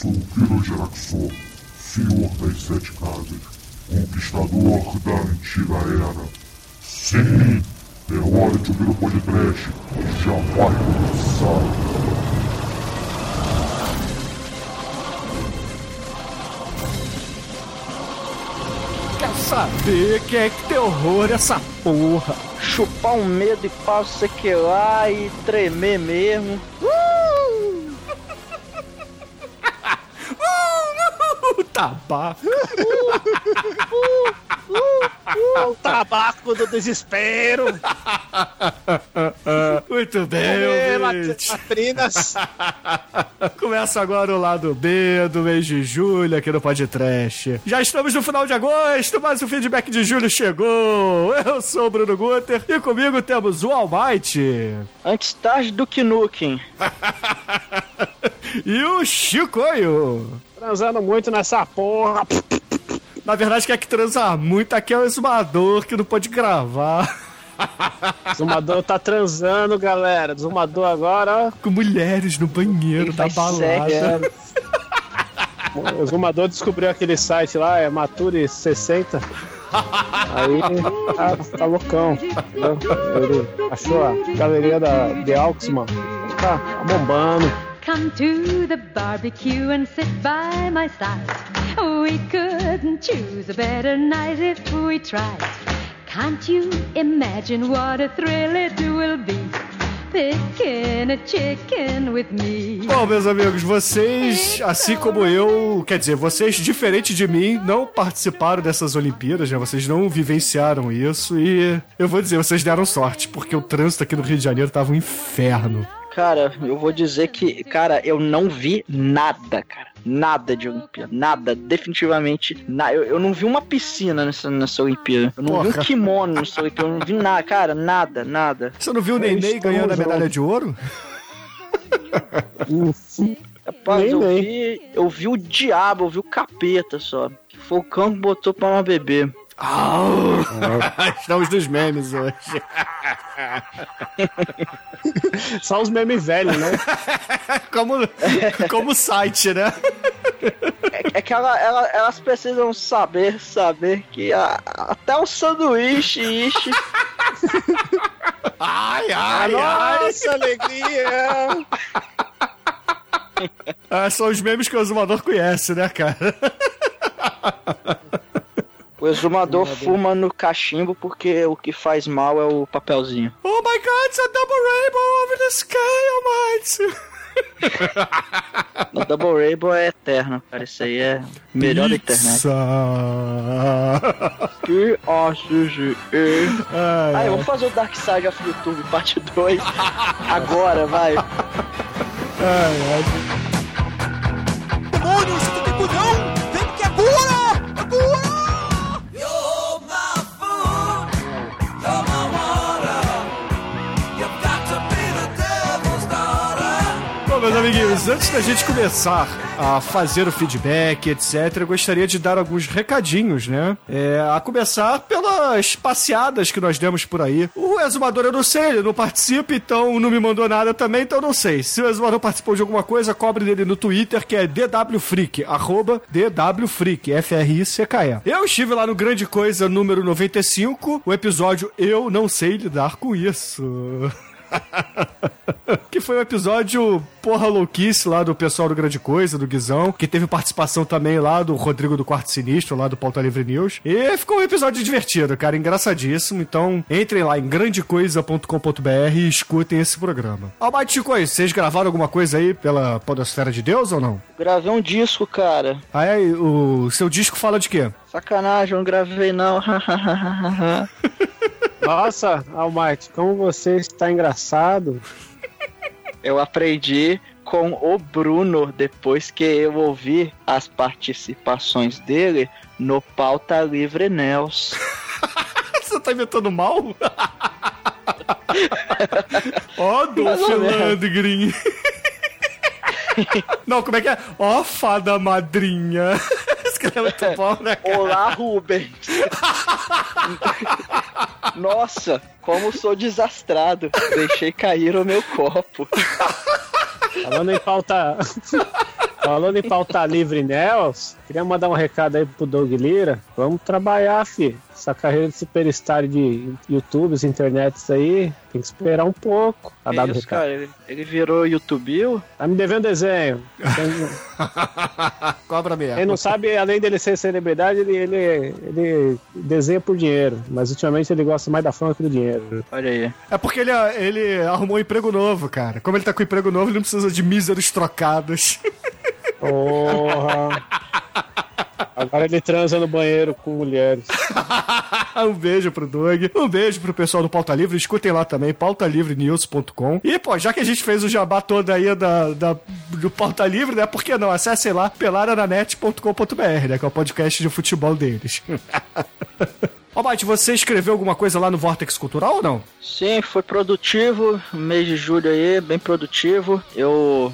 sou o Pirogeraxor, senhor das sete casas, conquistador da antiga era. Sim, é hora de ouvir o podcast, já vai começar. Quer saber quem é que tem horror essa porra? Chupar um medo e pau, sei que lá e tremer mesmo. O tabaco. O tabaco do desespero. Muito bem. Latrinas. Começa agora o lado B do mês de julho aqui no Podcast. Já estamos no final de agosto, mas o feedback de julho chegou. Eu sou o Bruno Guter e comigo temos o Almighty Antes tarde do que Nukem. e o Chicoio. Transando muito nessa porra. Na verdade, quer que transar muito aqui é o exumador que não pode gravar. Zumador tá transando, galera. Zumador agora, ó. Com mulheres no banheiro da faz balada. O Zumador descobriu aquele site lá, é Mature 60. Aí tá, tá loucão. entendeu? Ele achou a galeria da The Auxman. Tá, tá bombando. Come to the barbecue and sit by my side. We couldn't choose a better night if we tried. Can't you imagine what a thrill it will be? Picking a chicken with me. Bom, meus amigos, vocês, assim como eu, quer dizer, vocês, diferente de mim, não participaram dessas Olimpíadas, né? Vocês não vivenciaram isso e eu vou dizer, vocês deram sorte, porque o trânsito aqui no Rio de Janeiro tava um inferno. Cara, eu vou dizer que, cara, eu não vi nada, cara. Nada de Olimpíada. Nada, definitivamente. Na, eu, eu não vi uma piscina nessa, nessa Olimpíada. Eu não vi Porra. um kimono nessa Olimpíada. Eu não vi nada, cara, nada, nada. Você não viu o Neném estamos ganhando a medalha de ouro? Rapaz, Nem, eu nem. vi, eu vi o diabo, eu vi o capeta só. Foi o cão que botou pra uma bebê. Estamos nos memes hoje. Só os memes velhos, né? Como, como site, né? É, é que ela, ela- elas precisam saber, saber que a- até o sanduíche, ishi, Ai, ai, ai. Nossa, alegria! Ah, são os memes que o Zumador conhece, né, cara? O exumador fuma no cachimbo porque o que faz mal é o papelzinho. Oh my god, it's a double rainbow over the sky, Almighty! No Double Rainbow é eterno, cara. Isso aí é melhor da internet. Pizza. Que oxigênio. Ai, Ah, eu vou fazer o Dark Side of YouTube parte 2 agora, vai. ai, ai. Demônios, meus amiguinhos, antes da gente começar a fazer o feedback, etc., eu gostaria de dar alguns recadinhos, né? É, a começar pelas passeadas que nós demos por aí. O exumador eu não sei, ele não participa, então não me mandou nada também, então eu não sei. Se o exumador participou de alguma coisa, cobre dele no Twitter, que é DWFreak, arroba DWFreak, F-R-I-C-K-E. Eu estive lá no Grande Coisa número 95, o episódio Eu Não Sei Lidar Com Isso. que foi um episódio porra louquice lá do pessoal do Grande Coisa, do Guizão, que teve participação também lá do Rodrigo do Quarto Sinistro, lá do Pauta Livre News. E ficou um episódio divertido, cara, engraçadíssimo. Então, entrem lá em grandecoisa.com.br e escutem esse programa. Almighty Chico, aí, vocês gravaram alguma coisa aí pela Podosfera de Deus ou não? Gravei um disco, cara. Ah, é? O seu disco fala de quê? Sacanagem, eu não gravei não. Nossa, Almighty, como você está engraçado. eu aprendi com o Bruno depois que eu ouvi as participações dele no Pauta Livre Nels. Você tá inventando mal? Ó, Dolph ou menos. Landgren. Não, como é que é? Ó, fada madrinha. Que é muito bom, né, cara? Olá, Rubens. Nossa, como sou desastrado. Deixei cair o meu copo. Falando em pauta. Falando em pauta livre, Nels, queria mandar um recado aí pro Doug Lira. Vamos trabalhar, fi. Essa carreira de superstar de YouTubes, internets aí, tem que esperar um pouco. Tá dado isso, recado. cara? Ele, ele virou YouTube? Tá me devendo desenho. Cobra mesmo. Quem não sabe, além dele ser celebridade, ele, ele, ele desenha por dinheiro. Mas ultimamente ele gosta mais da fama que do dinheiro. Olha aí. É porque ele, ele arrumou um emprego novo, cara. Como ele tá com emprego novo, ele não precisa de míseros trocados. Porra! Agora ele transa no banheiro com mulheres. um beijo pro Doug. Um beijo pro pessoal do Pauta Livre. Escutem lá também, pautalivrenews.com. E, pô, já que a gente fez o jabá todo aí da, da- do Pauta Livre, né? Por que não? Acessem lá pelarananet.com.br, né? Que é o podcast de futebol deles. Ó, Mate, você escreveu alguma coisa lá no Vortex Cultural ou não? Sim, foi produtivo. Mês de julho aí, bem produtivo. Eu.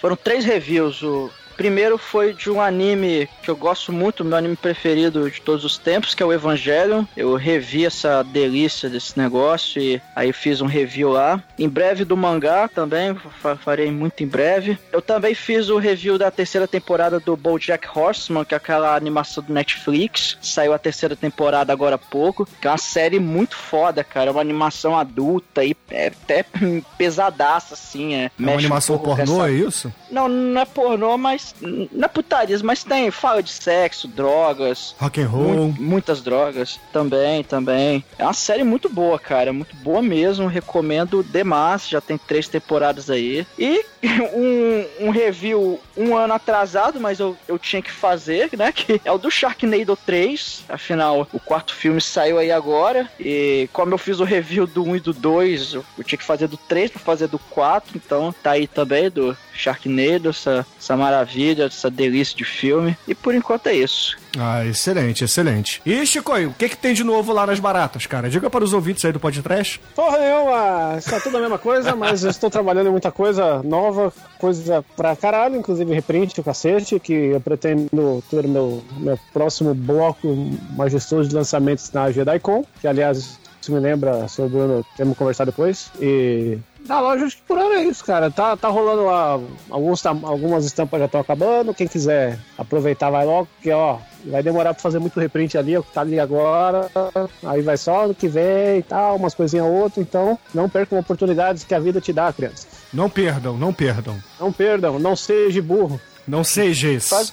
Foram três reviews. O primeiro foi de um anime que eu gosto muito, meu anime preferido de todos os tempos, que é o Evangelion. Eu revi essa delícia desse negócio e aí fiz um review lá. Em breve do mangá também, fa- farei muito em breve. Eu também fiz o review da terceira temporada do BoJack Horseman, que é aquela animação do Netflix. Saiu a terceira temporada agora há pouco, que é uma série muito foda, cara. É uma animação adulta e é até pesadaça, assim. É, É uma um animação com pornô, essa- é isso? Não, não é pornô, mas. Não é putaria, mas tem. Fala de sexo, drogas. Rock and roll. Mu- muitas drogas. Também, também. É uma série muito boa, cara. Muito boa mesmo. Recomendo demais. Já tem três temporadas aí. E um, um review um ano atrasado, mas eu, eu tinha que fazer, né? Que é o do Sharknado 3. Afinal, o quarto filme saiu aí agora. E como eu fiz o review do 1 e do 2, eu, eu tinha que fazer do 3 pra fazer do 4. Então tá aí também do Sharknado, essa, essa maravilha, essa delícia de filme. E por enquanto é isso. Ah, excelente, excelente. E, Chico, o que, que tem de novo lá nas baratas, cara? Diga para os ouvintes aí do podcast. Porra nenhuma, está tudo a mesma coisa, mas eu estou trabalhando em muita coisa nova, coisa pra caralho, inclusive reprint o cacete, que eu pretendo ter meu, meu próximo bloco majestoso de lançamentos na JediCon, que aliás, se me lembra, seu Bruno, temos que conversar depois. E na loja, acho que por hora é isso, cara. Tá, tá rolando lá, alguns, algumas estampas já estão acabando, quem quiser aproveitar vai logo, porque ó, vai demorar pra fazer muito reprint ali, ó, que tá ali agora, aí vai só ano que vem e tal, umas coisinhas outras, então não percam oportunidades que a vida te dá, crianças. Não perdam, não perdam. Não perdam, não seja burro. Não seja isso. Faz,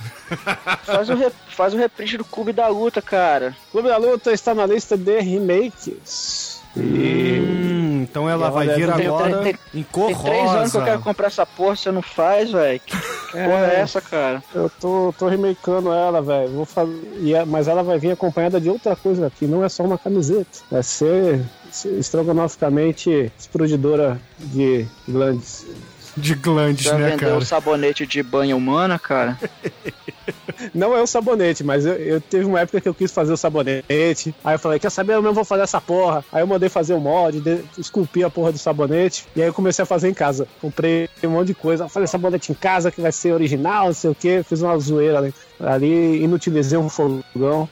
faz, o, faz o reprint do Clube da Luta, cara. Clube da Luta está na lista de remakes. Hum, então ela vai olha, vir tem- agora tem- em cor Tem três anos que eu quero rosa. comprar essa porra, você não faz, velho. Que porra é essa, cara? Eu tô, tô remakeando ela, velho. Vou fazer, é- mas ela vai vir acompanhada de outra coisa que não é só uma camiseta. Vai ser ser estrogonoficamente explodidora de glandes. De glandes, Já né, vendeu cara? o sabonete de banho humana, cara? Não é o sabonete, mas eu, eu teve uma época que eu quis fazer o sabonete. Aí eu falei, quer saber? Eu mesmo vou fazer essa porra. Aí eu mandei fazer o mod, de, esculpi a porra do sabonete. E aí eu comecei a fazer em casa. Comprei um monte de coisa. Falei sabonete em casa que vai ser original, não sei o que. Fiz uma zoeira ali. ali inutilizei um fogão.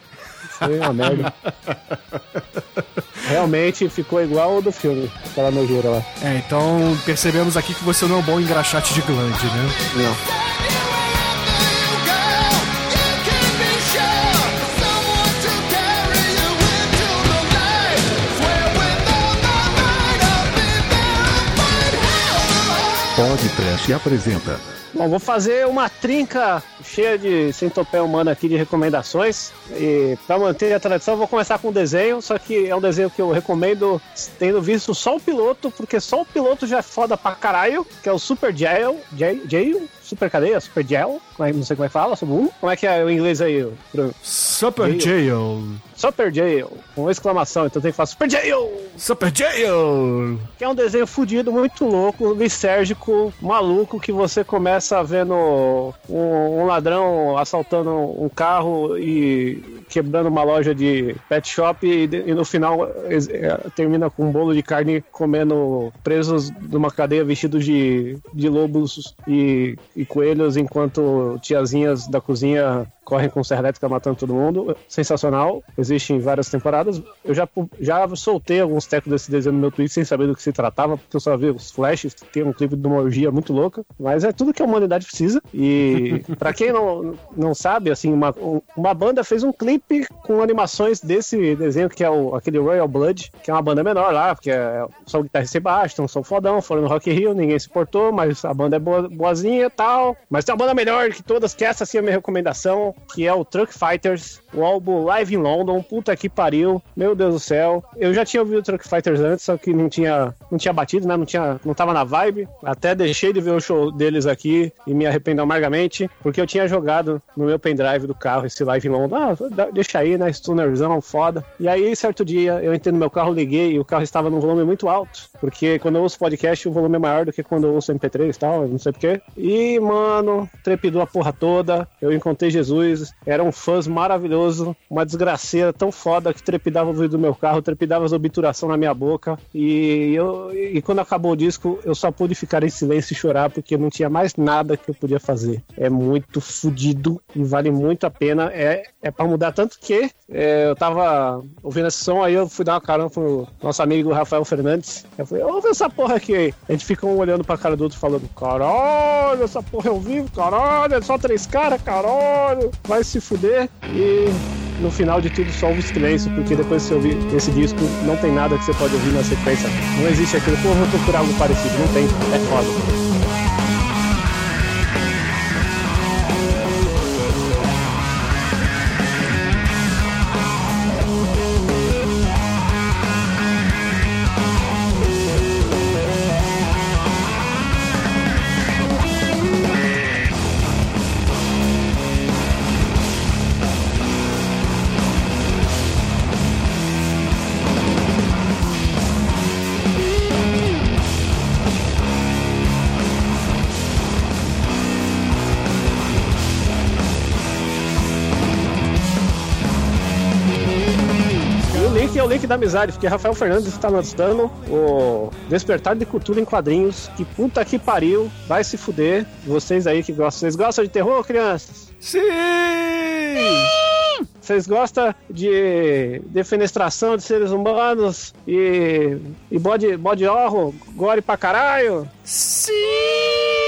Foi uma merda. Realmente ficou igual o do filme, aquela nojeira lá. É, então percebemos aqui que você não é um bom engraxate de glande, né? Não. Podcast apresenta Bom, vou fazer uma trinca cheia de centopeia humana aqui de recomendações. E para manter a tradição, vou começar com um desenho, só que é um desenho que eu recomendo tendo visto só o piloto, porque só o piloto já é foda pra caralho, que é o Super Jail, Jail Super Cadeia, Super Jail, é- não sei como é que fala, sobre um. Como é que é o inglês aí, Bruno? Super Jail. Super Jail, com exclamação, então tem que falar Super Jail! Super Jail. Que é um desenho fudido, muito louco, lisérgico, maluco, que você começa vendo um, um ladrão assaltando um carro e quebrando uma loja de pet shop e, e no final é, termina com um bolo de carne comendo presos numa cadeia vestidos de, de lobos e, e coelhos enquanto tiazinhas da cozinha correm com serra elétrica matando todo mundo. Sensacional. Existe em várias temporadas. Eu já, já soltei alguns tecos desse desenho no meu Twitter sem saber do que se tratava, porque eu só vi os flashes, tem um clipe de uma orgia muito louca. Mas é tudo que a humanidade precisa. E pra quem não, não sabe, assim, uma, uma banda fez um clipe com animações desse desenho que é o, aquele Royal Blood, que é uma banda menor lá, porque é só o guitarrista Sebastian, são fodão, foram no Rock Rio, ninguém se portou, mas a banda é boa, boazinha e tal. Mas tem uma banda melhor que todas, que essa sim é a minha recomendação, que é o Truck Fighters, o álbum Live in London, puta que pariu, meu Deus do céu. Eu já tinha ouvido o Truck Fighters antes, só que não tinha, não tinha batido, né? Não, tinha, não tava na vibe. Até deixei de ver o show deles aqui e me arrependo amargamente, porque eu tinha jogado no meu pendrive do carro esse Live in London. Ah, deixa aí, né? Stonerzão, foda. E aí, certo dia, eu entrei no meu carro, liguei e o carro estava num volume muito alto, porque quando eu ouço podcast, o volume é maior do que quando eu ouço MP3 e tal, não sei porquê. E, mano, trepidou a porra toda. Eu encontrei Jesus, era um fãs maravilhoso, uma desgraceira tão foda que trepidava o vidro do meu carro, trepidava as obturação na minha boca. E, eu, e quando acabou o disco, eu só pude ficar em silêncio e chorar porque não tinha mais nada que eu podia fazer. É muito fodido e vale muito a pena. É, é pra mudar tanto que é, eu tava ouvindo esse som, aí eu fui dar uma carona pro nosso amigo Rafael Fernandes. Eu falei, ouve essa porra aqui. A gente ficou um olhando pra cara do outro falando, caralho, essa porra é ao vivo, caralho, é só três caras, caralho, vai se fuder. E no final de tudo só o silêncio, porque depois que você ouvir esse disco, não tem nada que você pode ouvir na sequência. Não existe aquilo, pô, vou procurar algo parecido, não tem, é foda. Amizade, porque Rafael Fernandes está lançando o Despertar de Cultura em Quadrinhos. Que puta que pariu, vai se fuder. Vocês aí que gostam. Vocês gostam de terror, crianças? Sim! Vocês gostam de defenestração de seres humanos e, e bode, bode horror, gore pra caralho? Sim!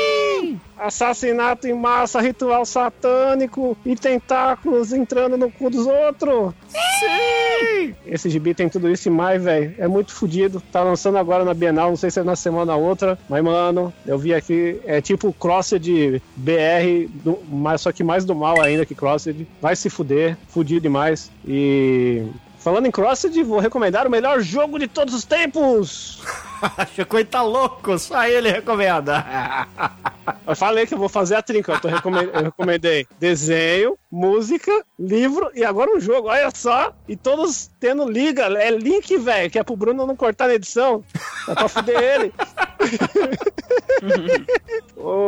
Assassinato em massa, ritual satânico e tentáculos entrando no cu dos outros? Sim! Esse gibi tem tudo isso e mais, velho. É muito fodido. Tá lançando agora na Bienal, não sei se é na semana ou outra. Mas, mano, eu vi aqui. É tipo Crossed BR, do, mas só que mais do mal ainda que Crossed. Vai se fuder. Fudido demais. E. Falando em Crossed, vou recomendar o melhor jogo de todos os tempos! Chico tá louco, só ele recomenda. Eu falei que eu vou fazer a trinca. Eu, tô recome- eu recomendei desenho, música, livro e agora um jogo. Olha só. E todos tendo liga. É link, velho, que é pro Bruno não cortar na edição. É pra fuder ele.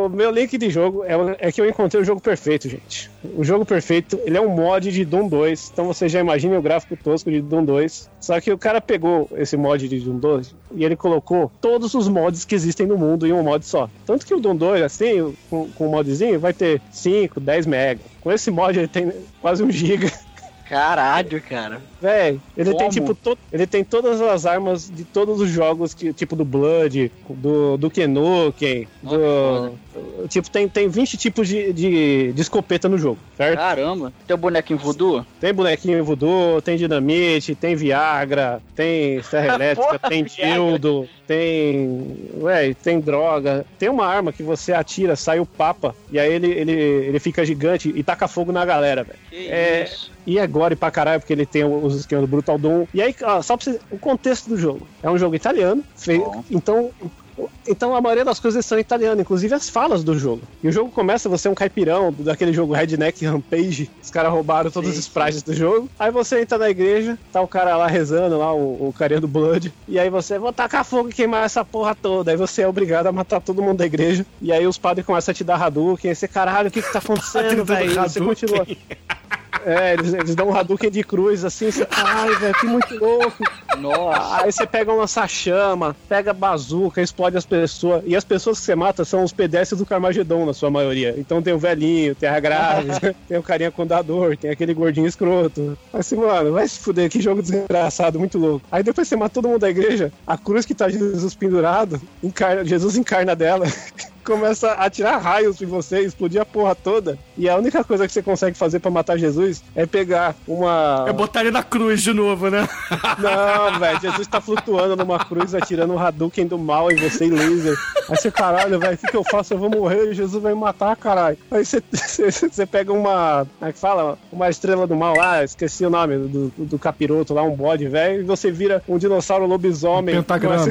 o meu link de jogo é, é que eu encontrei o jogo perfeito, gente. O jogo perfeito, ele é um mod de Doom 2. Então você já imagina o gráfico tosco de Doom 2. Só que o cara pegou esse mod de Doom 2 e ele colocou todos os mods que existem no mundo em um mod só. Tanto que o Doom 2, assim, com, o modzinho, vai ter 5, 10 mega. Com esse mod ele tem quase um giga. Caralho, cara. Véi, ele tem Como? tipo to- ele tem todas as armas de todos os jogos que tipo do Blood, do do Kenuken, do tipo tem tem 20 tipos de, de, de escopeta no jogo, certo? Caramba. Teu bonequinho voodoo? Tem bonequinho voodoo, tem dinamite, tem Viagra, tem serra elétrica, Porra, tem dildo, tem. Ué, tem droga. Tem uma arma que você atira, sai o papa, e aí ele, ele, ele fica gigante e taca fogo na galera, velho. É, isso? E é gore pra caralho, porque ele tem os esquemas do Brutal Doom. E aí, só pra você. O contexto do jogo. É um jogo italiano. fe- Bom. Então. Então a maioria das coisas são italianas, inclusive as falas do jogo. E o jogo começa, você é um caipirão daquele jogo Redneck Rampage. Os caras roubaram todos Sim, os sprites do jogo. Aí você entra na igreja, tá o cara lá rezando, lá, o, o carinha do Blood. E aí você, vou tacar fogo e queimar essa porra toda. Aí você é obrigado a matar todo mundo da igreja. E aí os padres começam a te dar Hadouken. Aí você, caralho, o que que tá acontecendo, velho? Você continua. É, eles, eles dão um Hadouken de cruz assim, você ai, velho, que muito louco. Nossa. Aí você pega um lança-chama, pega bazuca, explode as pessoas. E as pessoas que você mata são os pedestres do Carmagedon, na sua maioria. Então tem o velhinho, tem a grávida, tem o carinha condador, tem aquele gordinho escroto. Assim, mano, vai se fuder, que jogo desgraçado, muito louco. Aí depois você mata todo mundo da igreja, a cruz que tá Jesus pendurado, encarna, Jesus encarna dela. Começa a tirar raios em você, explodir a porra toda. E a única coisa que você consegue fazer pra matar Jesus é pegar uma. É botar ele na cruz de novo, né? Não, velho, Jesus tá flutuando numa cruz, atirando um Hadouken do mal em você e laser. Aí você, caralho, velho, o que, que eu faço? Eu vou morrer, Jesus vai me matar, caralho. Aí você, você, pega uma. Como é que fala? Uma estrela do mal lá, esqueci o nome do, do, do capiroto lá, um bode, velho, e você vira um dinossauro lobisomem. Um pentagrama.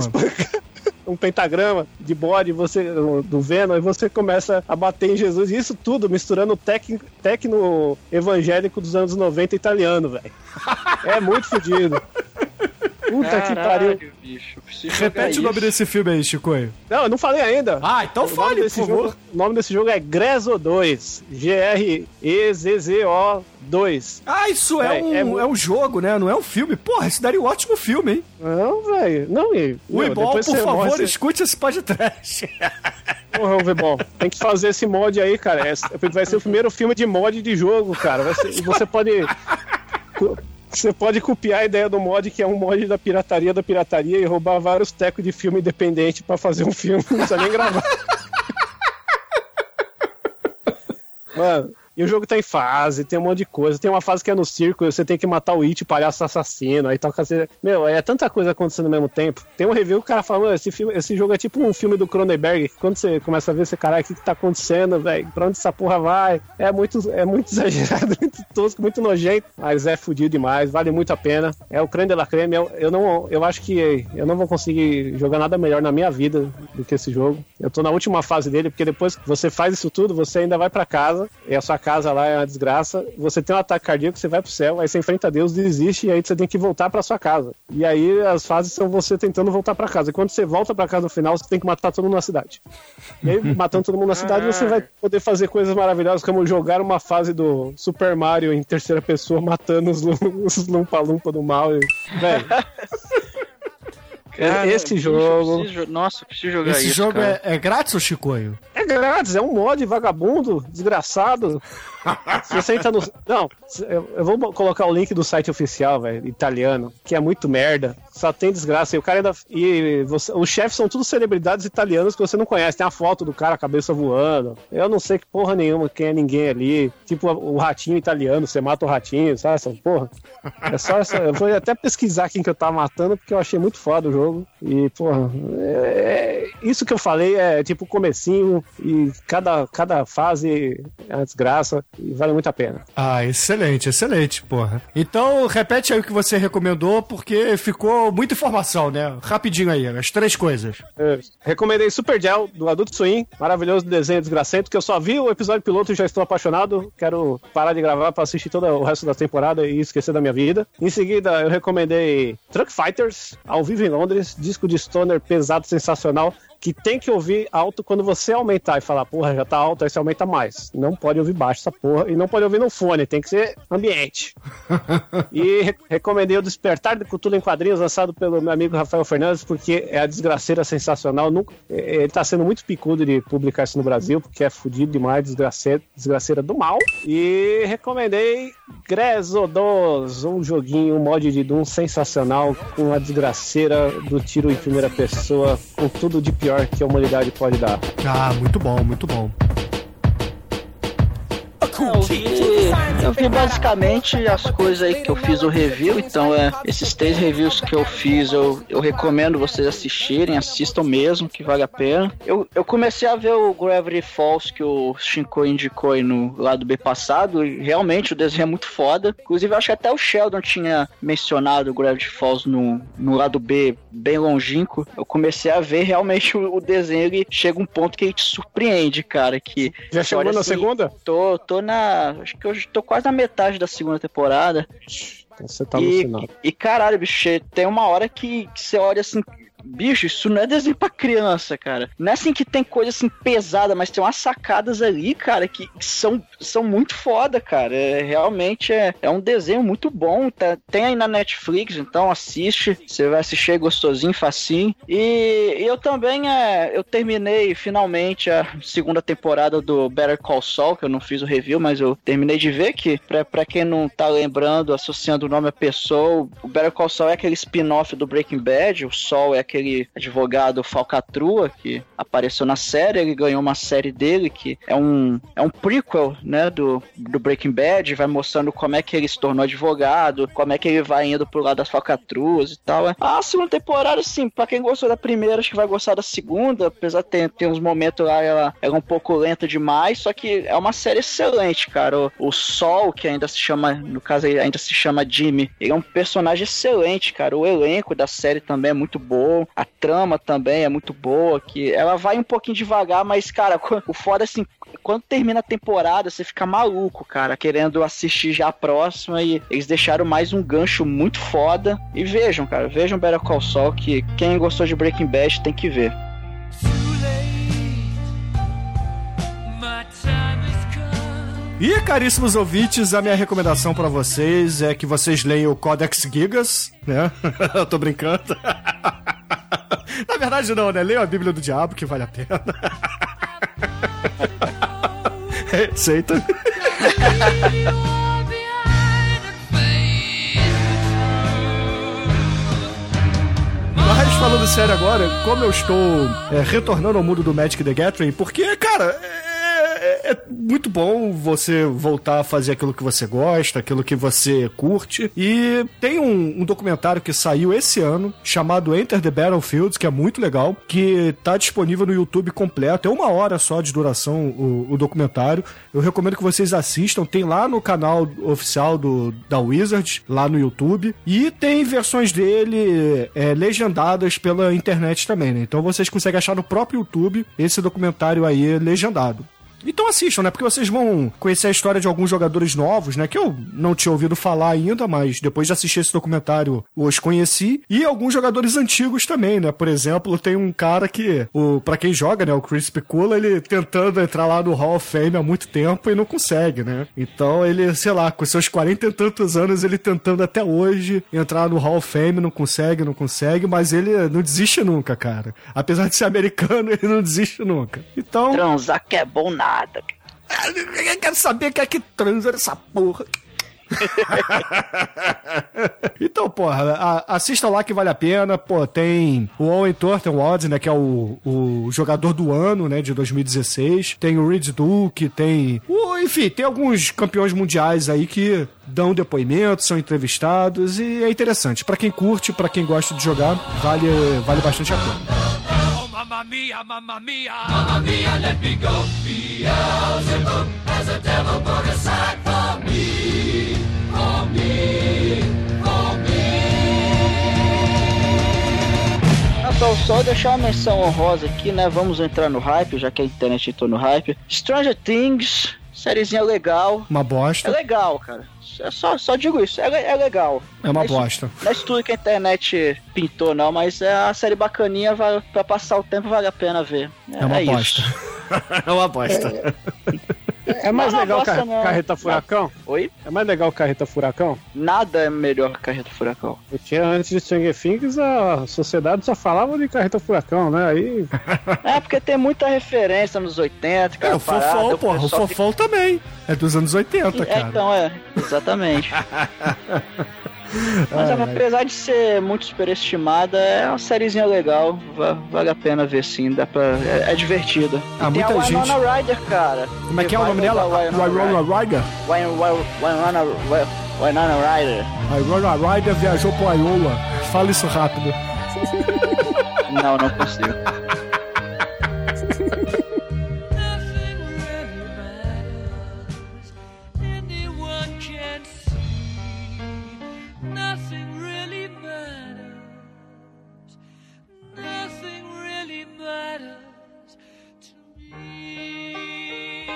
Um pentagrama de bode você, do Venom, e você começa a bater em Jesus. E isso tudo misturando o tec, tecno evangélico dos anos 90 italiano, velho. É muito fodido. Puta que pariu. Caralho, bicho. Repete o nome isso. desse filme aí, Chicoio. Não, eu não falei ainda. Ah, então O fale, por desse favor. jogo- O nome desse jogo é Grezo 2. G-R-E-Z-Z-O 2. Ah, isso é, É, um, é é, um jogo, né? Não é um filme. Porra, isso daria um ótimo filme, hein? Não, velho. Não, e. O meu, Ibol, depois por você favor, você- escute esse podcast. Porra, Vebol, tem que fazer esse mod aí, cara. É- vai ser o primeiro filme de mod de jogo, cara. Vai ser- e você pode. Você pode copiar a ideia do mod, que é um mod da pirataria da pirataria, e roubar vários tecos de filme independente pra fazer um filme. Não precisa nem gravar. Mano, e o jogo tá em fase, tem um monte de coisa. Tem uma fase que é no circo, você tem que matar o It, o palhaço assassino. Aí toca. assim, Meu, é tanta coisa acontecendo ao mesmo tempo. Tem um review que o cara falou: esse, filme, esse jogo é tipo um filme do Cronenberg. Quando você começa a ver, você, caralho, o que, que tá acontecendo, velho? Pra onde essa porra vai? É muito, é muito exagerado, muito tosco, muito nojento. Mas é fudido demais, vale muito a pena. É o creme de la creme. Eu, eu, não, eu acho que eu não vou conseguir jogar nada melhor na minha vida do que esse jogo. Eu tô na última fase dele, porque depois que você faz isso tudo, você ainda vai pra casa, e a sua casa lá é uma desgraça. Você tem um ataque cardíaco, você vai pro céu, aí você enfrenta Deus, desiste, e aí você tem que voltar pra sua casa. E aí as fases são você tentando voltar pra casa. E quando você volta pra casa no final, você tem que matar todo mundo na cidade. E aí, matando todo mundo na cidade, você vai poder fazer coisas maravilhosas, como jogar uma fase do Super Mario em terceira pessoa, matando os, os Lumpa-Lumpa do mal. E, velho. Cara, esse jogo. preciso Nossa, eu preciso jogar Esse isso. jogo cara. é, é grátis, ô Chicoio? É grátis, é um mod vagabundo, desgraçado. Se você entra no. Não, eu vou colocar o link do site oficial, velho, italiano, que é muito merda. Só tem desgraça. E o cara ainda. E você... os chefes são tudo celebridades italianas que você não conhece. Tem a foto do cara, a cabeça voando. Eu não sei que porra nenhuma quem é ninguém ali. Tipo o ratinho italiano, você mata o ratinho, sabe? Essa porra. É só essa. Eu vou até pesquisar quem que eu tava matando, porque eu achei muito foda o jogo. E, porra, é... isso que eu falei é tipo comecinho e cada, cada fase é uma desgraça e vale muito a pena. Ah, excelente, excelente, porra. Então, repete aí o que você recomendou, porque ficou muita informação, né? Rapidinho aí, as três coisas. Eu recomendei Super Gel, do Adult Swim, maravilhoso desenho desgracento, que eu só vi o episódio piloto e já estou apaixonado. Quero parar de gravar para assistir todo o resto da temporada e esquecer da minha vida. Em seguida, eu recomendei Truck Fighters, ao vivo em Londres, disco de stoner pesado, sensacional. Que tem que ouvir alto quando você aumentar e falar, porra, já tá alto, aí você aumenta mais. Não pode ouvir baixo essa porra. E não pode ouvir no fone, tem que ser ambiente. E re- recomendei o Despertar de Cultura em Quadrinhos, lançado pelo meu amigo Rafael Fernandes, porque é a desgraceira sensacional. Nunca, é- ele tá sendo muito picudo de publicar isso no Brasil, porque é fudido demais, desgraceira, desgraceira do mal. E recomendei Gresodos, um joguinho, um mod de Doom sensacional, com a desgraceira do tiro em primeira pessoa, com tudo de pior que a humanidade pode dar. Ah, muito bom, muito bom. Vi, eu vi basicamente as coisas aí que eu fiz o review, então é esses três reviews que eu fiz, eu, eu recomendo vocês assistirem, assistam mesmo, que vale a pena. Eu, eu comecei a ver o Gravity Falls que o Shinko indicou aí no lado B passado, e realmente o desenho é muito foda. Inclusive, acho que até o Sheldon tinha mencionado o Gravity Falls no, no lado B bem longínquo. Eu comecei a ver realmente o, o desenho, ele chega um ponto que ele te surpreende, cara, que Já chegou na assim, segunda? Tô, tô na. Acho que eu tô quase na metade da segunda temporada. Você tá e, alucinado. e caralho, bicho, tem uma hora que, que você olha assim. Bicho, isso não é desenho pra criança, cara. Não é assim que tem coisa assim pesada, mas tem umas sacadas ali, cara, que são, são muito foda, cara. É, realmente é, é um desenho muito bom. Tá, tem aí na Netflix, então assiste. Você vai assistir gostosinho, facinho. E, eu também é, eu terminei finalmente a segunda temporada do Better Call Saul, que eu não fiz o review, mas eu terminei de ver que, pra, pra quem não tá lembrando, associando o nome à pessoa, o Better Call Saul é aquele spin-off do Breaking Bad, o Sol é aquele advogado falcatrua que apareceu na série, ele ganhou uma série dele que é um, é um prequel, né, do, do Breaking Bad, vai mostrando como é que ele se tornou advogado, como é que ele vai indo pro lado das falcatruas e tal. A segunda temporada, assim, pra quem gostou da primeira, acho que vai gostar da segunda, apesar de ter, ter uns momentos lá, ela, ela é um pouco lenta demais, só que é uma série excelente, cara. O, o Sol, que ainda se chama, no caso, ainda se chama Jimmy, ele é um personagem excelente, cara. O elenco da série também é muito bom, a trama também é muito boa, que ela vai um pouquinho devagar, mas, cara, o foda, assim, quando termina a temporada, você fica maluco, cara, querendo assistir já a próxima e eles deixaram mais um gancho muito foda. E vejam, cara, vejam Better Call Saul, que quem gostou de Breaking Bad tem que ver. E, caríssimos ouvintes, a minha recomendação para vocês é que vocês leiam o Codex Gigas, né? Eu tô brincando. Na verdade, não, né? Leiam a Bíblia do Diabo, que vale a pena. Aceita. Mas falando sério agora, como eu estou é, retornando ao mundo do Magic the Gathering, porque, cara, é, é muito bom você voltar a fazer aquilo que você gosta, aquilo que você curte. E tem um, um, documentário que saiu esse ano, chamado Enter the Battlefields, que é muito legal, que tá disponível no YouTube completo. É uma hora só de duração o, o documentário. Eu recomendo que vocês assistam. Tem lá no canal oficial do, da Wizard, lá no YouTube. E tem versões dele é, legendadas pela internet também, né? Então vocês conseguem achar no próprio YouTube esse documentário aí legendado. Então assistam, né? Porque vocês vão conhecer a história de alguns jogadores novos, né? Que eu não tinha ouvido falar ainda, mas depois de assistir esse documentário os conheci. E alguns jogadores antigos também, né? Por exemplo, tem um cara que, o, pra quem joga, né? O Chris Picula, ele tentando entrar lá no Hall of Fame há muito tempo e não consegue, né? Então ele, sei lá, com seus 40 e tantos anos, ele tentando até hoje entrar no Hall of Fame, não consegue, não consegue, mas ele não desiste nunca, cara. Apesar de ser americano, ele não desiste nunca. Então. Transar que é bom nada. Eu quero saber quem é que transa nessa porra. então, porra, assista lá que vale a pena. Pô, tem o Owen Thornton Odds, né, que é o, o jogador do ano, né, de 2016. Tem o Reed Duke, tem... Uh, enfim, tem alguns campeões mundiais aí que dão depoimentos, são entrevistados e é interessante. Para quem curte, para quem gosta de jogar, vale, vale bastante a pena. Mamma mia, mamma mia, mamma mia, let me go. Beelzebub has a devil put aside for me, for me, for me. Então, só deixar uma menção honrosa aqui, né? Vamos entrar no hype, já que a internet entrou no hype. Stranger Things, sériezinha legal. Uma bosta. É legal, cara. É só, só digo isso, é, é legal. É uma bosta. Não é isso tudo que a internet pintou, não, mas é a série bacaninha, vai, pra passar o tempo vale a pena ver. É, é uma é bosta. é uma bosta. É, é mais não, legal car Carreta Furacão? Oi? É mais legal Carreta Furacão? Nada é melhor que Carreta Furacão. Eu tinha antes de Stranger Things, a sociedade só falava de Carreta Furacão, né? Aí... é, porque tem muita referência nos 80, cara. É, o Fofão, porra, o Fofão fica... também. É dos anos 80, é, cara. Então, é, exatamente. Mas ai, apesar ai. de ser muito superestimada, é uma sériezinha legal. Vale a pena ver sim, dá pra. É, é divertida. Ah, muita a gente. Winona Ryder, cara. Como é que é o nome dela? Winona Ryder? Winona Winona Ryder. A Winona Ryder viajou pro Iowa. Fala isso rápido. não, não consigo. matters to me.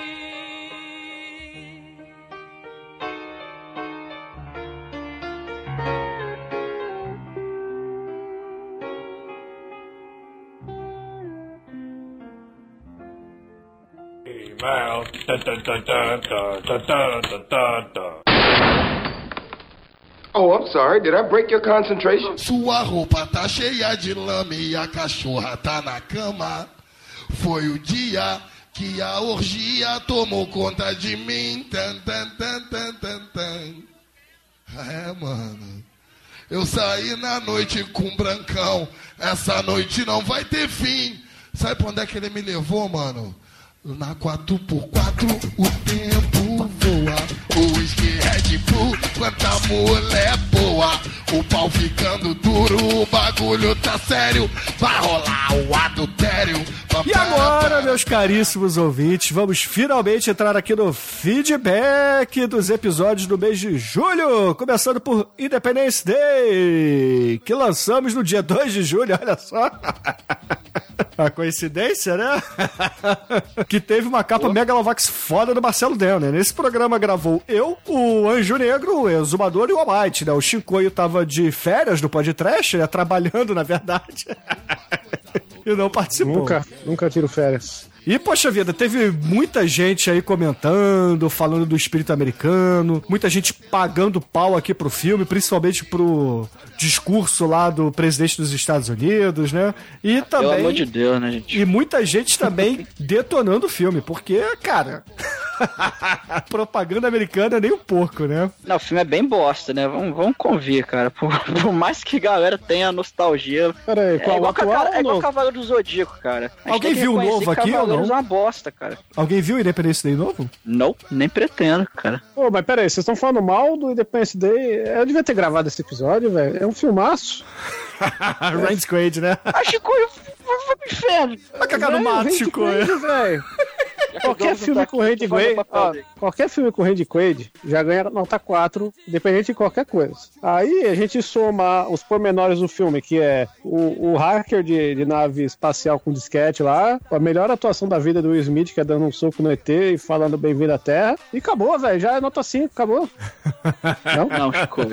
Da da da da da da da da da. Oh, I'm sorry. Did I break your concentration? Sua roupa tá cheia de lama e a cachorra tá na cama. Foi o dia que a orgia tomou conta de mim. Tan, tan, tan, tan, tan, tan. É, mano. Eu saí na noite com brancão. Essa noite não vai ter fim. Sabe pra onde é que ele me levou, mano? Na 4x4 o tempo whisky Red Bull, quanta mulher boa. O pau ficando duro, o bagulho tá sério. Vai rolar o adultério. E agora, meus caríssimos ouvintes, vamos finalmente entrar aqui no feedback dos episódios do mês de julho, começando por Independence Day, que lançamos no dia 2 de julho, olha só. A coincidência, né? que teve uma capa Megalovax foda do Marcelo Denner. Nesse programa gravou eu, o Anjo Negro, o Exumador e o Almighty, né? O Chicoio tava de férias do podcast, né? Trabalhando, na verdade. e não participou. Nunca, nunca tiro férias. E, poxa vida, teve muita gente aí comentando, falando do espírito americano, muita gente pagando pau aqui pro filme, principalmente pro discurso lá do presidente dos Estados Unidos, né? E também. Pelo amor de Deus, né, gente? E muita gente também detonando o filme, porque, cara. propaganda americana é nem um pouco, né? Não, o filme é bem bosta, né? Vamos, vamos convir, cara. Por, por mais que a galera tenha nostalgia. Pera aí, É qual igual, atual Cavaleiro- é ou igual? Cavaleiro do Zodíaco, cara. Alguém viu o novo aqui ou Cavaleiros não? é uma bosta, cara. Alguém viu Independence Day novo? Não, nem pretendo, cara. Pô, mas pera aí, vocês estão falando mal do Independence Day? Eu devia ter gravado esse episódio, velho. É um filmaço. Ryan Quaid, né? Ah, Chico, vai pro inferno. Vai cagar no mato, Chico. Velho. Qualquer filme aqui, Randy o Quaid, ó, qualquer filme com Randy Quaid já ganha nota 4, independente de qualquer coisa. Aí a gente soma os pormenores do filme, que é o, o hacker de, de nave espacial com disquete lá, a melhor atuação da vida do Will Smith, que é dando um soco no ET e falando bem-vindo à Terra, e acabou, velho, já é nota 5, acabou. Não? Não, Chico.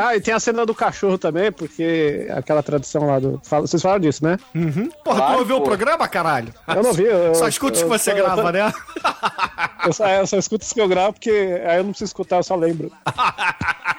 Ah, e tem a cena do cachorro também, porque aquela tradição lá do... fala- Vocês falaram disso, né? Porra, Claro, tu ouviu o programa, caralho? Eu não vi. Eu, Só escuta os que eu- você grava, né? Eu só, eu só escuto os que eu gravo, porque aí eu não preciso escutar, eu só lembro.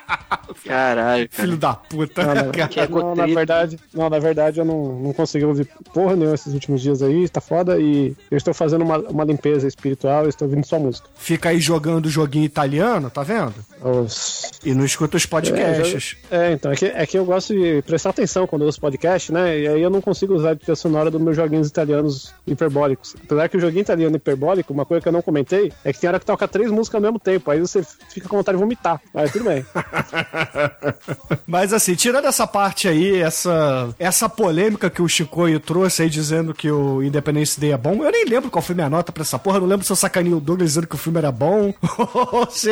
Caralho, cara. Filho da puta, Não, não, cara? É não, na verdade, não, na verdade eu não, não consegui ouvir porra nenhuma esses últimos dias aí, tá foda, e eu estou fazendo uma, uma limpeza espiritual e estou ouvindo sua música. Fica aí jogando joguinho italiano, tá vendo? Os- E não escuta os podcasts. É, então, é que, é que eu gosto de prestar atenção quando eu ouço podcast, né? E aí eu não consigo usar a trilha sonora dos meus joguinhos italianos hiperbólicos. Apesar que o joguinho italiano hiperbólico, uma coisa que eu não comentei, é que tem hora que toca três músicas ao mesmo tempo, aí você fica com vontade de vomitar. Mas tudo bem. Mas assim, tirando essa parte aí, essa, essa polêmica que o Chicoio trouxe aí dizendo que o Independence Day é bom, eu nem lembro qual foi minha nota pra essa porra, não lembro se eu sacaneei o Douglas dizendo que o filme era bom, ou se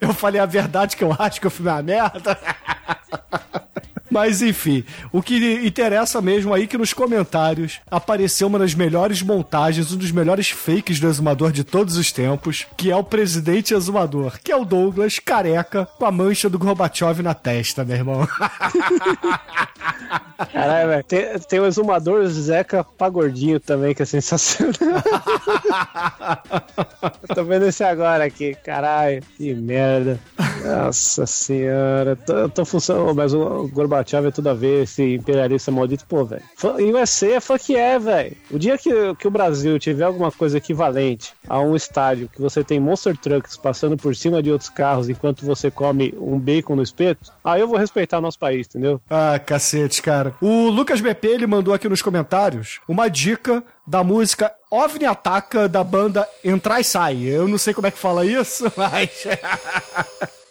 eu falei a verdade que eu acho que o filme é uma merda. Mas enfim, o que interessa mesmo aí é que nos comentários apareceu uma das melhores montagens, um dos melhores fakes do exumador de todos os tempos, que é o presidente exumador, que é o Douglas careca com a mancha do Gorbachev na testa, meu irmão. Caralho, velho. Tem, tem o exumador Zeca Pagordinho também, que é sensacional. Tô vendo esse agora aqui, caralho, que merda. Nossa senhora, tô, tô funcionando, mas o Gorbachev é tudo a ver, esse imperialista maldito, pô, velho. USA é fuck é, velho. O dia que, que o Brasil tiver alguma coisa equivalente a um estádio que você tem monster trucks passando por cima de outros carros enquanto você come um bacon no espeto, aí eu vou respeitar o nosso país, entendeu? Ah, cacete, cara. O Lucas BP, ele mandou aqui nos comentários uma dica da música OVNI Ataca da banda Entrar e Sai. Eu não sei como é que fala isso, mas...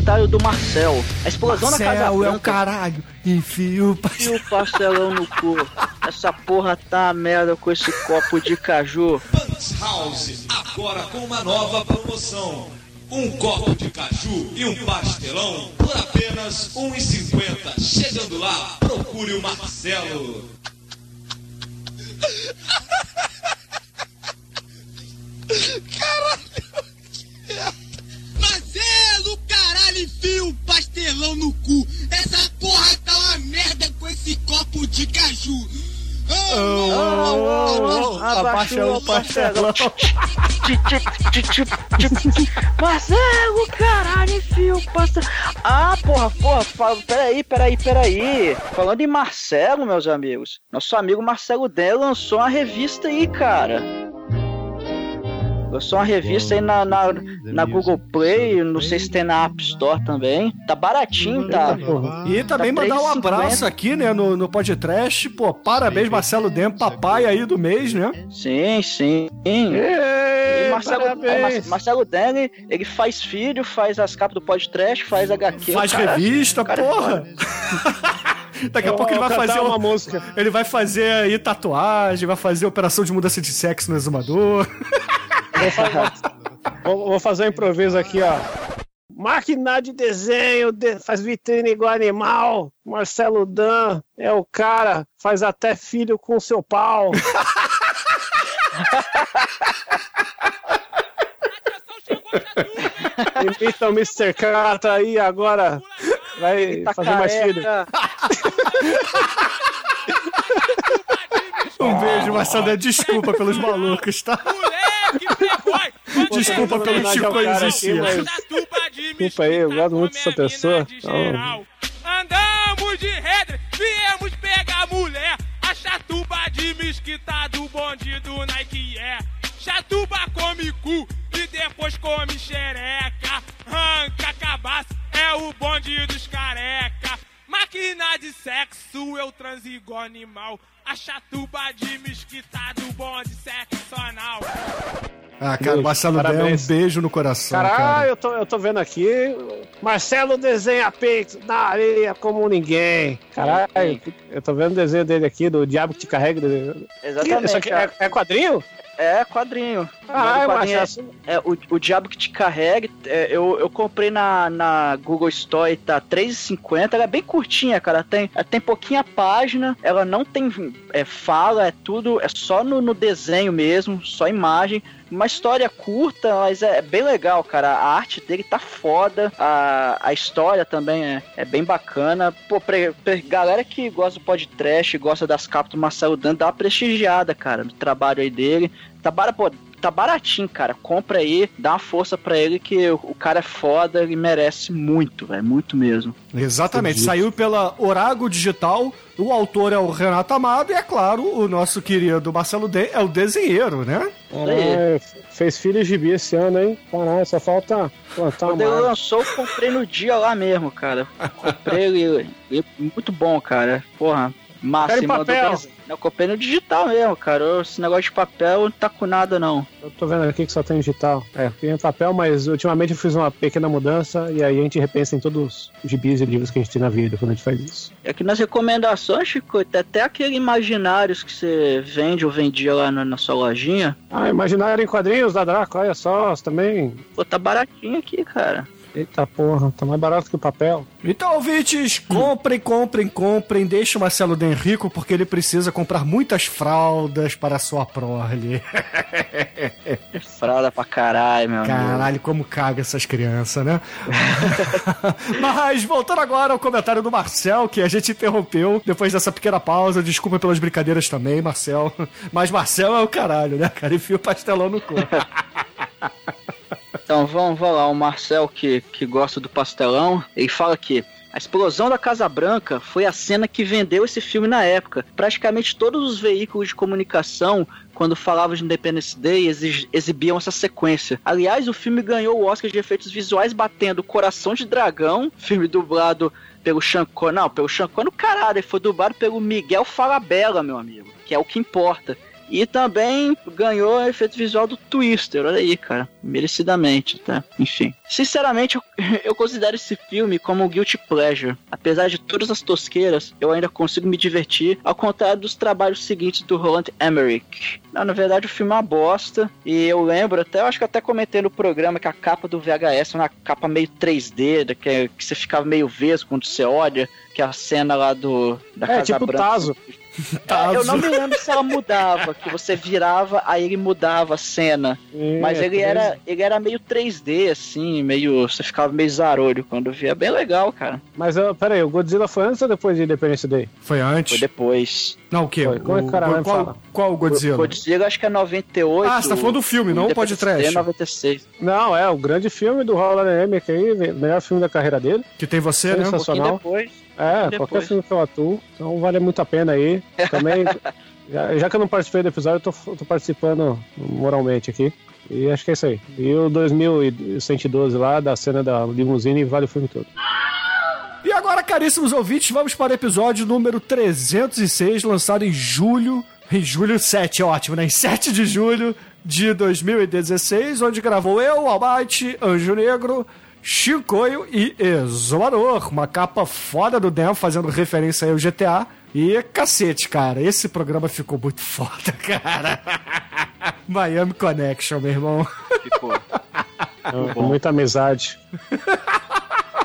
comentário do Marcel. A explosão na Casa Marcel é o Branca. caralho. Enfio... E o pastelão no cu. Essa porra tá a merda com esse copo de caju. House, agora com uma nova promoção. um copo de caju e um pastelão por apenas R$ 1,50. Chegando lá, procure o Marcelo. Caralho! Enfia um pastelão no cu. Essa porra tá uma merda com esse copo de caju. Abaixa o pastelão. Marcelo, caralho, enfia o pastelão. Ah, porra, porra, fala, peraí, peraí, peraí. Falando em Marcelo, meus amigos, nosso amigo Marcelo Den lançou uma revista aí, cara. Lançou uma revista aí na, na, na Google Play, não sei se tem na App Store também. Tá baratinho, tá? E também Tá mandar um 3,50. abraço aqui, né, no, no podcast. Pô, parabéns, Marcelo Dem, papai aí do mês, né? Sim, sim. E Marcelo. Mar- Marcelo Dene, ele faz filho, faz as capas do podcast, faz HQ. Faz cara- revista, cara é porra. Daqui a Eu pouco ele vai fazer uma um- música. Ele vai fazer aí tatuagem, vai fazer operação de mudança de sexo no exumador. Vou, vou- vou fazer um improviso aqui, ó. Máquina de desenho, de- faz vitrine igual animal. Marcelo Dan é o cara, faz até filho com seu pau. Imita o Mr. Catra aí agora. Vai Tá fazer mais filho. Um beijo, Marcelo. Desculpa pelos malucos, tá? Desculpa pelo Chico existir. Desculpa aí, eu gosto muito dessa pessoa. Então, eu transo igual animal. A chatuba de mesquita do bonde seccional. Ah, cara, Marcelo Dem, um Parabéns. beijo no coração, Caralho, cara. eu tô, eu tô vendo aqui. Marcelo desenha peitos na areia como ninguém. Caralho, eu tô vendo o desenho dele aqui, do Diabo que te carrega. Exatamente. Isso aqui é, é quadrinho? É quadrinho. Caralho, O quadrinho é- macho. É, o, o Diabo que te carregue, é, eu, eu comprei na, na Google Store, tá R$3,50. Ela é bem curtinha, cara. Tem, ela tem pouquinha página, ela não tem é, fala, é tudo, é só no, no desenho mesmo, só imagem. Uma história curta, mas é bem legal, cara. A arte dele tá foda, a, a história também é, é bem bacana. Pô, pra, pra galera que gosta do podcast, gosta das capas do Marcelo Dan, dá uma prestigiada, cara, no trabalho aí dele. Tá, bara, pô, tá baratinho, cara. Compra aí, dá uma força pra ele que o, cara é foda e merece muito, velho. Muito mesmo. Exatamente, saiu pela Orago Digital. O autor é o Renato Amado e, é claro, o nosso querido Marcelo Dem é o desenheiro, né? Caralho, fez filho gibi esse ano, hein? Caralho, só falta plantar Quando ele lançou, eu comprei no dia lá mesmo, cara. Comprei ele, ele muito bom, cara. Porra, massa. Quero e mandou papel. bem- Eu comprei no digital mesmo, cara. Esse negócio de papel não tá com nada, não. Eu tô vendo aqui que só tem digital. É, tem papel, mas ultimamente eu fiz uma pequena mudança e aí a gente repensa em todos os gibis e livros que a gente tem na vida quando a gente faz isso. É que nas recomendações, Chico, tem até aquele imaginários que você vende ou vendia lá na, na sua lojinha. Ah, imaginário em quadrinhos da Draco, olha só, também. Pô, tá baratinho aqui, cara. Eita porra, tá mais barato que o papel. Então, ouvintes, comprem, comprem, comprem. Deixe o Marcelo Dem rico porque ele precisa comprar muitas fraldas para a sua prole. Fralda pra caralho, meu amigo. Caralho, como caga essas crianças, né? Mas voltando agora ao comentário do Marcel, que a gente interrompeu depois dessa pequena pausa. Desculpa pelas brincadeiras também, Marcel. Mas Marcel é o caralho, né, cara? Enfia o pastelão no cu. Então vamos, vamos lá, o Marcel que, que gosta do pastelão, ele fala que a explosão da Casa Branca foi a cena que vendeu esse filme na época. Praticamente todos os veículos de comunicação, quando falavam de Independence Day, exi- exibiam essa sequência. Aliás, o filme ganhou o Oscar de efeitos visuais batendo Coração de Dragão, filme dublado pelo Connery. Não, pelo Connery, caralho, ele foi dublado pelo Miguel Falabella, meu amigo, que é o que importa. E também ganhou efeito visual do Twister, olha aí, cara. Merecidamente, tá? Enfim. Sinceramente, eu, eu considero esse filme como um guilty pleasure. Apesar de todas as tosqueiras, eu ainda consigo me divertir, ao contrário dos trabalhos seguintes do Roland Emmerich. Não, na verdade, o filme é uma bosta. E eu lembro, até eu acho que até comentei no programa que a capa do VHS é uma capa meio 3D, que, é, que você ficava meio vesgo quando você olha, que é a cena lá do. Da É, Casa tipo Branca. Tazo. É, eu não me lembro se ela mudava, que você virava, aí ele mudava a cena. Mas É, ele era, ele era meio 3D, assim, meio. Você ficava meio zarolho quando via. Bem legal, cara. Mas uh, peraí, o Godzilla foi antes ou depois de Independence Day? Foi antes? Foi depois. Não, o quê? Foi. Como é que o cara O- vai qual, falar? qual o Godzilla? O Godzilla acho que é 98. Ah, você tá falando do filme, não o podcast. Day é 96. Não, é o grande filme do Roland Emmerich aí, melhor filme da carreira dele. Que tem você, né? Sensacional. Um depois. É, depois. qualquer filme que eu atuo, então vale muito a pena aí. Também, já, já que eu não participei do episódio, eu tô, tô participando moralmente aqui. E acho que é isso aí. E o 2112 lá, da cena da limusine, vale o filme todo. E agora, caríssimos ouvintes, vamos para o episódio número 306, lançado em julho. Em julho 7, ótimo, né? Em 7 de julho de 2016, onde gravou eu, Almighty, Anjo Negro, Chicoio e Exumador. Uma capa foda do Dan, fazendo referência aí ao GTA. E cacete, cara, esse programa ficou muito foda, cara. Miami Connection, meu irmão. Ficou. Com muita amizade.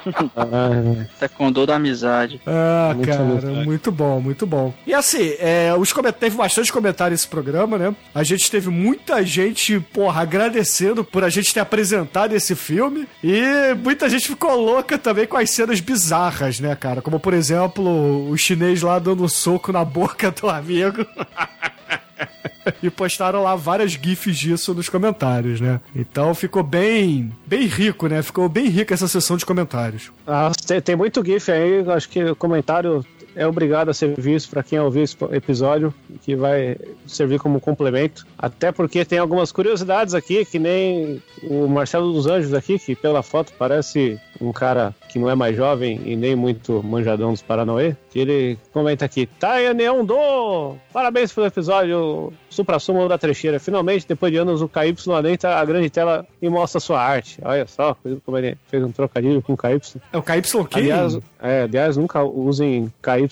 Ah, Taekwondo da amizade. Ah, Muito cara, amizade. muito bom, muito bom. E assim, é, os coment... teve bastante comentário nesse programa, né? A gente teve muita gente, porra, agradecendo por a gente ter apresentado esse filme. E muita gente ficou louca também com as cenas bizarras, né, cara? Como, por exemplo, o chinês lá dando um soco na boca do amigo. E postaram lá várias gifs disso nos comentários, né? Então ficou bem, bem rico, né? Ficou bem rica essa sessão de comentários. ah, tem, tem muito GIF aí, acho que comentário é obrigado a ser visto para quem ouvir esse episódio, que vai servir como complemento. Até porque tem algumas curiosidades aqui, que nem o Marcelo dos Anjos aqui, que pela foto parece um cara que não é mais jovem e nem muito manjadão dos Paranauê, que ele comenta aqui, Taia Neon Do! Parabéns pelo episódio Supra-Sumo da Trecheira. Finalmente, depois de anos, o KY adentra a grande tela e mostra sua arte. Olha só, como ele fez um trocadilho com o KY. É o KY quem? Aliás, é, aliás, nunca usem KY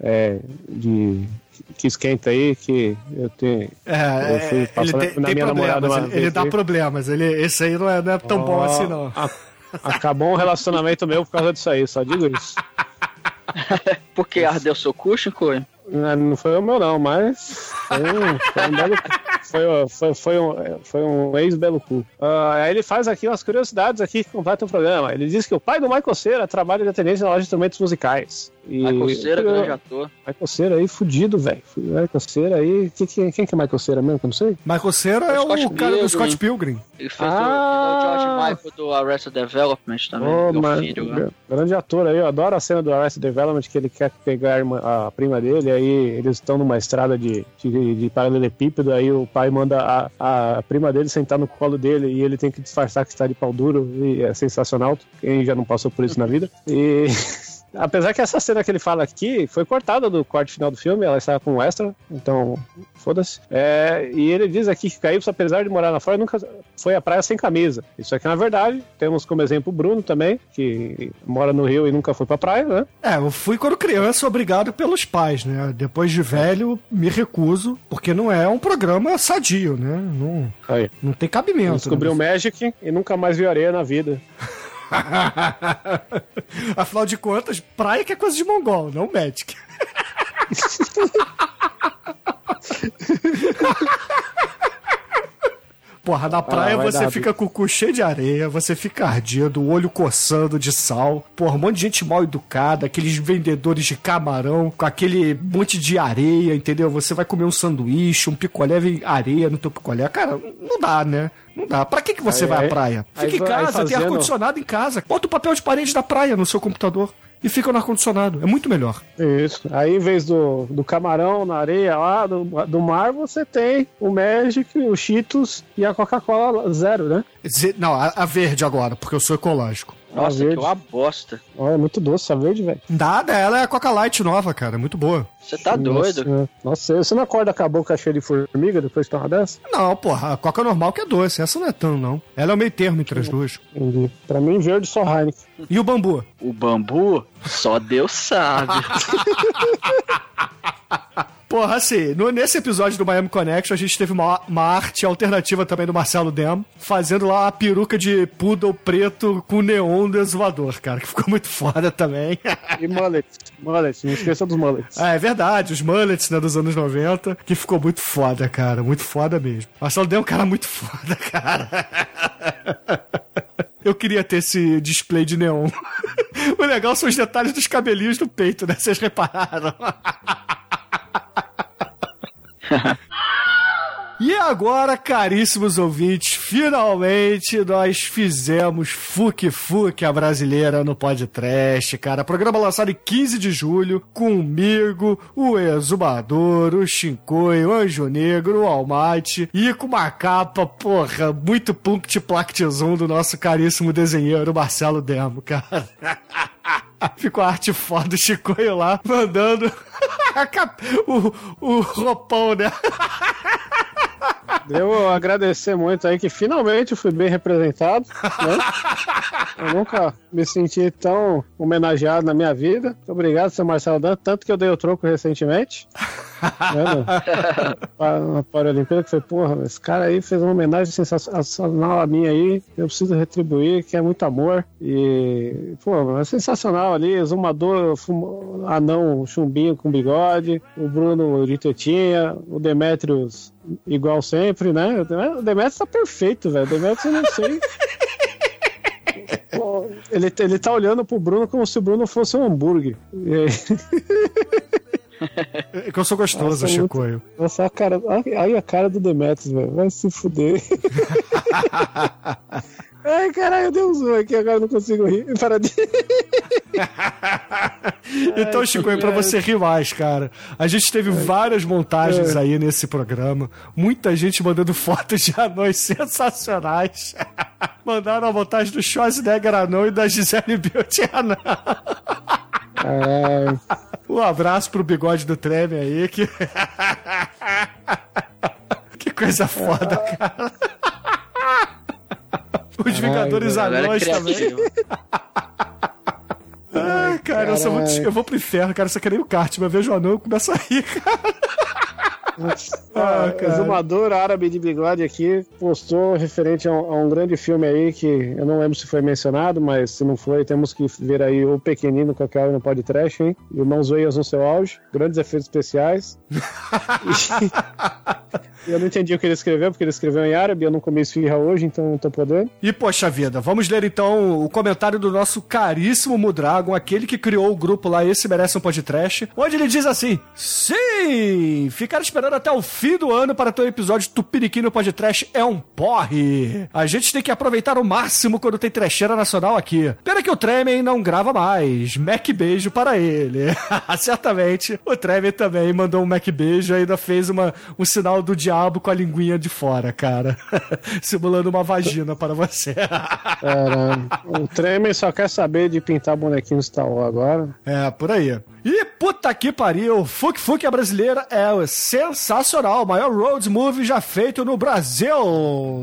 é, de que esquenta aí, que eu tenho. É, eu fui é, passar ele tem, na tem minha namorada uma ele, ele dá aí. problemas. Ele, esse aí não é, não é tão bom Ó, assim, não. a- acabou um relacionamento meu por causa disso aí, só digo isso. Porque ardeu seu cu, Chico? Não, não foi o meu, não, mas foi um, foi um belo. Foi, foi, foi um, foi um ex-belo cu. Ah, aí ele faz aqui umas curiosidades aqui que completam o programa. Ele diz que o pai do Michael Cera trabalha de atendente na loja de instrumentos musicais. E, Michael Cera, grande ator. Michael Cera aí, fudido, velho. Michael Cera aí. Que, que, quem que é Michael Cera mesmo? Que eu não sei. Michael Cera é O Scott o cara do. Scott Pilgrim. Ele fez Ah! o, é o George Michael do Arrested Development também. Ô, meu mano, filho, né? grande ator aí, eu adoro a cena do Arrested Development que ele quer pegar a, irmã- a prima dele, aí eles estão numa estrada de, de, de paralelepípedo, aí o pai manda a, a prima dele sentar no colo dele e ele tem que disfarçar que está de pau duro, e é sensacional, quem já não passou por isso na vida. E apesar que essa cena que ele fala aqui foi cortada do corte final do filme, ela estava com extra, então foda-se. É, e ele diz aqui que Caípso, apesar de morar lá fora, nunca foi à praia sem camisa. Isso aqui, na verdade, temos como exemplo o Bruno também, que mora no Rio e nunca foi pra praia, né? É, eu fui quando criança obrigado pelos pais, né? Depois de velho, me recuso, porque não é um programa sadio, né? Não, Aí. não tem cabimento. Descobriu o né? Magic e nunca mais viu areia na vida. Afinal de contas, praia que é coisa de mongol, não Magic. Porra, na praia Ah, você dar, fica com o cu cheio de areia, você fica ardido, o olho coçando de sal. Porra, um monte de gente mal educada, aqueles vendedores de camarão com aquele monte de areia, entendeu? Você vai comer um sanduíche, um picolé, vem areia no teu picolé. Cara, não dá, né? Não dá. Pra que, que você Aí- vai à aí- praia? aí Fica em aí casa, tem fazendo- ar-condicionado em casa. Bota o papel de parede da praia no seu computador e fica no ar-condicionado. É muito melhor. Isso. Aí, em vez do, do camarão na areia lá, do, do mar, você tem o Magic, o Cheetos e a Coca-Cola zero, né? Não, a, a verde agora, porque eu sou ecológico. Nossa, verde. que uma bosta. Olha, é muito doce essa verde, velho. Nada, ela é a Coca Light nova, cara. Muito boa. Você tá doido? Nossa, nossa, você não acorda com a boca cheia de formiga depois de tomar dessa? Não, porra, a Coca normal que é doce. Essa não é tão, não. Ela é o meio termo entre as duas. Entendi. Pra mim, verde só Heineken. E o bambu? O bambu, só Deus sabe. Porra, assim, no- nesse episódio do Miami Connection, a gente teve uma, uma arte alternativa também do Marcelo Demo, fazendo lá uma peruca de poodle preto com neon do exumador, cara, que ficou muito foda também. E mullet. Mullet, não esqueça dos mullets. Ah, é verdade, os mullets, né, dos anos 90, que ficou muito foda, cara, muito foda mesmo. Marcelo Demo é um cara muito foda, cara. Eu queria ter esse display de neon. O legal são os detalhes dos cabelinhos do peito, né? Vocês repararam? E agora, caríssimos ouvintes, finalmente nós fizemos Fuque Fuque a brasileira no podcast, cara. Programa lançado em 15 de julho, comigo, o Exumador, o Shinkoi, o Anjo Negro, o Almighty e com uma capa, porra, muito punct plactizum do nosso caríssimo desenheiro Marcelo Demo, cara. Ficou a arte foda do Chicoio lá, mandando o, o roupão, né? Devo agradecer muito aí que finalmente eu fui bem representado. Né? Eu nunca me senti tão homenageado na minha vida. Muito obrigado, seu Marcelo Dan. Tanto que eu dei o troco recentemente. né, na Paralimpíada, que foi, porra, esse cara aí fez uma homenagem sensacional a mim aí. Eu preciso retribuir, que é muito amor. E, pô, é sensacional ali. Exumador, fumo- anão, chumbinho com bigode. O Bruno de tetinha. O Demetrius igual sempre, né? O Demetrius tá perfeito, velho. O Demetrius eu não sei. Pô, Ele, ele tá olhando pro Bruno como se o Bruno fosse um hambúrguer. E aí- É que eu sou gostoso, Nossa, Chicoio. Nossa, a cara, aí a cara do Demetrius, velho. Vai se fuder. Ai, caralho, eu dei um zoom aqui, agora eu não consigo rir. Para de... Então, Chicoio, pra você rir mais, cara. A gente teve várias montagens É. aí nesse programa. Muita gente mandando fotos de anões sensacionais. Mandaram a montagem do Schwarzenegger anão e da Gisele Beauty anão. Um abraço pro bigode do Treme aí, que... que coisa foda, cara. Os Vingadores Galera Anões também. criativa. Ai, cara, eu, sou muito, Caralho. eu vou pro inferno, cara. Só que nem o kart, mas eu vejo o anão e começo a rir, cara. Ah, cara. Exumador árabe de bigode aqui postou referente a um, a um grande filme aí que eu não lembro se foi mencionado, mas se não foi, temos que ver aí o Pequenino com a cara no podcast, hein? Irmãos Zoias no seu auge, grandes efeitos especiais. Eu não entendi o que ele escreveu, porque ele escreveu em árabe, eu não comi esfirra hoje, então não tô podendo. E, poxa vida, vamos ler então o comentário do nosso caríssimo Mudragon, aquele que criou o grupo lá, Esse Merece um Podcast, onde ele diz assim: Sim! Ficar esperando até o fim do ano para ter um episódio Tupiniquim no Podcast é um porre! A gente tem que aproveitar o máximo quando tem trecheira nacional aqui. Pena que o Tremen não grava mais. Mac beijo para ele. Certamente, o Tremen também mandou um Mac beijo ainda fez uma, um sinal do diabo com a linguinha de fora, cara. Simulando uma vagina para você. Caralho. O Tremer só quer saber de pintar bonequinho Star Wars agora. É, por aí. E puta que pariu, Fuk Fuk a brasileira é sensacional, o maior road movie já feito no Brasil.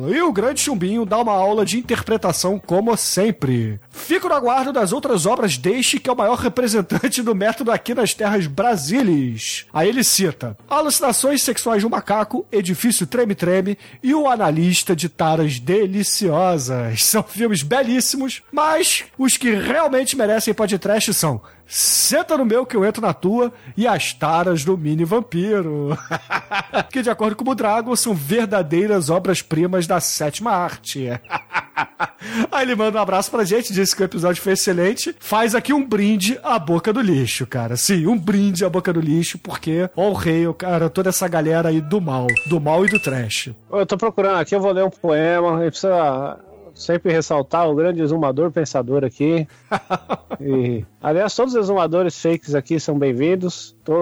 E o grande chumbinho dá uma aula de interpretação como sempre. Fico no aguardo das outras obras deste que é o maior representante do método aqui nas terras brasileiras. Aí ele cita Alucinações Sexuais de um Macaco, Edifício Treme Treme e O Analista de Taras Deliciosas. São filmes belíssimos, mas os que realmente merecem podcast são Senta no meu que eu entro na tua e as taras do mini vampiro. que, de acordo com o Dragon, são verdadeiras obras-primas da sétima arte. Aí ele manda um abraço pra gente, disse que o episódio foi excelente. Faz aqui um brinde à boca do lixo, cara. Sim, um brinde à boca do lixo, porque honrei, cara, toda essa galera aí do mal. Do mal e do trash. Eu tô procurando aqui, eu vou ler um poema. Precisa sempre ressaltar o grande exumador pensador aqui. E, aliás, todos os exumadores fakes aqui são bem-vindos. Tô-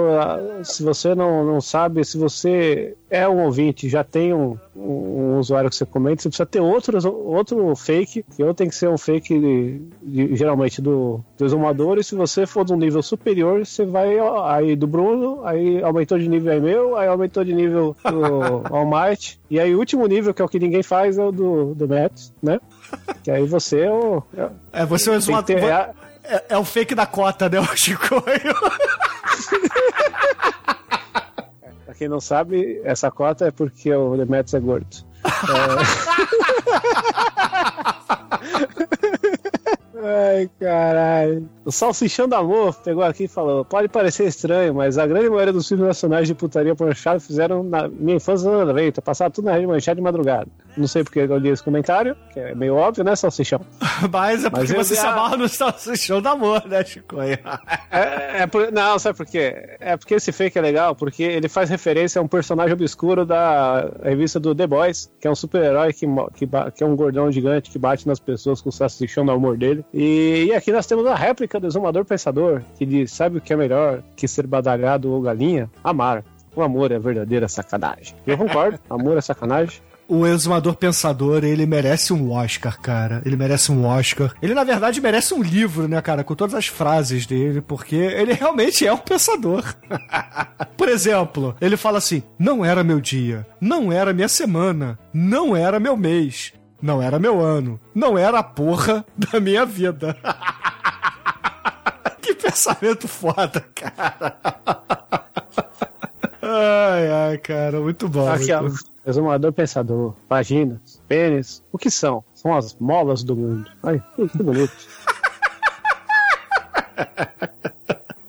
Se você não, não sabe, se você é um ouvinte, já tem um, um, um usuário que você comenta, você precisa ter outros, outro fake, que ou tem que ser um fake de, de- geralmente do, do exumador, e se você for de um nível superior, você vai ó, aí do Bruno, aí aumentou de nível aí meu, aí aumentou de nível do All Might, e aí o último nível, que é o que ninguém faz, é o do, do Matt, né? Que aí você é o. É, você é o exumador. É, é o fake da cota, né, o Chicoio? Quem não sabe, essa cota é porque o Demetrius é gordo. É... Ai, caralho. O Salsichão do Amor pegou aqui e falou: pode parecer estranho, mas a grande maioria dos filmes nacionais de putaria pornchada fizeram na minha infância nos anos 90, passaram tudo na rede manchete de madrugada. Não sei porque eu li esse comentário, que é meio óbvio, né, Salsichão? Mas é porque Mas você se amarra no Salsichão do Amor, né, Chicoio? É, é por- não, sabe por quê? É porque esse fake é legal, porque ele faz referência a um personagem obscuro da revista do The Boys, que é um super-herói que, que, que é um gordão gigante que bate nas pessoas com o salsichão no amor dele. E, e aqui nós temos a réplica do Exumador Pensador, que diz: sabe o que é melhor que ser badalhado ou galinha? Amar. O amor é verdadeira sacanagem. Eu concordo, amor é sacanagem. O exumador pensador, ele merece um Oscar, cara. Ele merece um Oscar. Ele, na verdade, merece um livro, né, cara? Com todas as frases dele, porque ele realmente é um pensador. Por exemplo, ele fala assim: não era meu dia, não era minha semana, não era meu mês, não era meu ano, não era a porra da minha vida. que pensamento foda, cara. Ai, ai, cara, muito bom. Aqui, ó. Exumador pensador, vaginas, pênis, o que são? São as molas do mundo. Ai, que que bonito.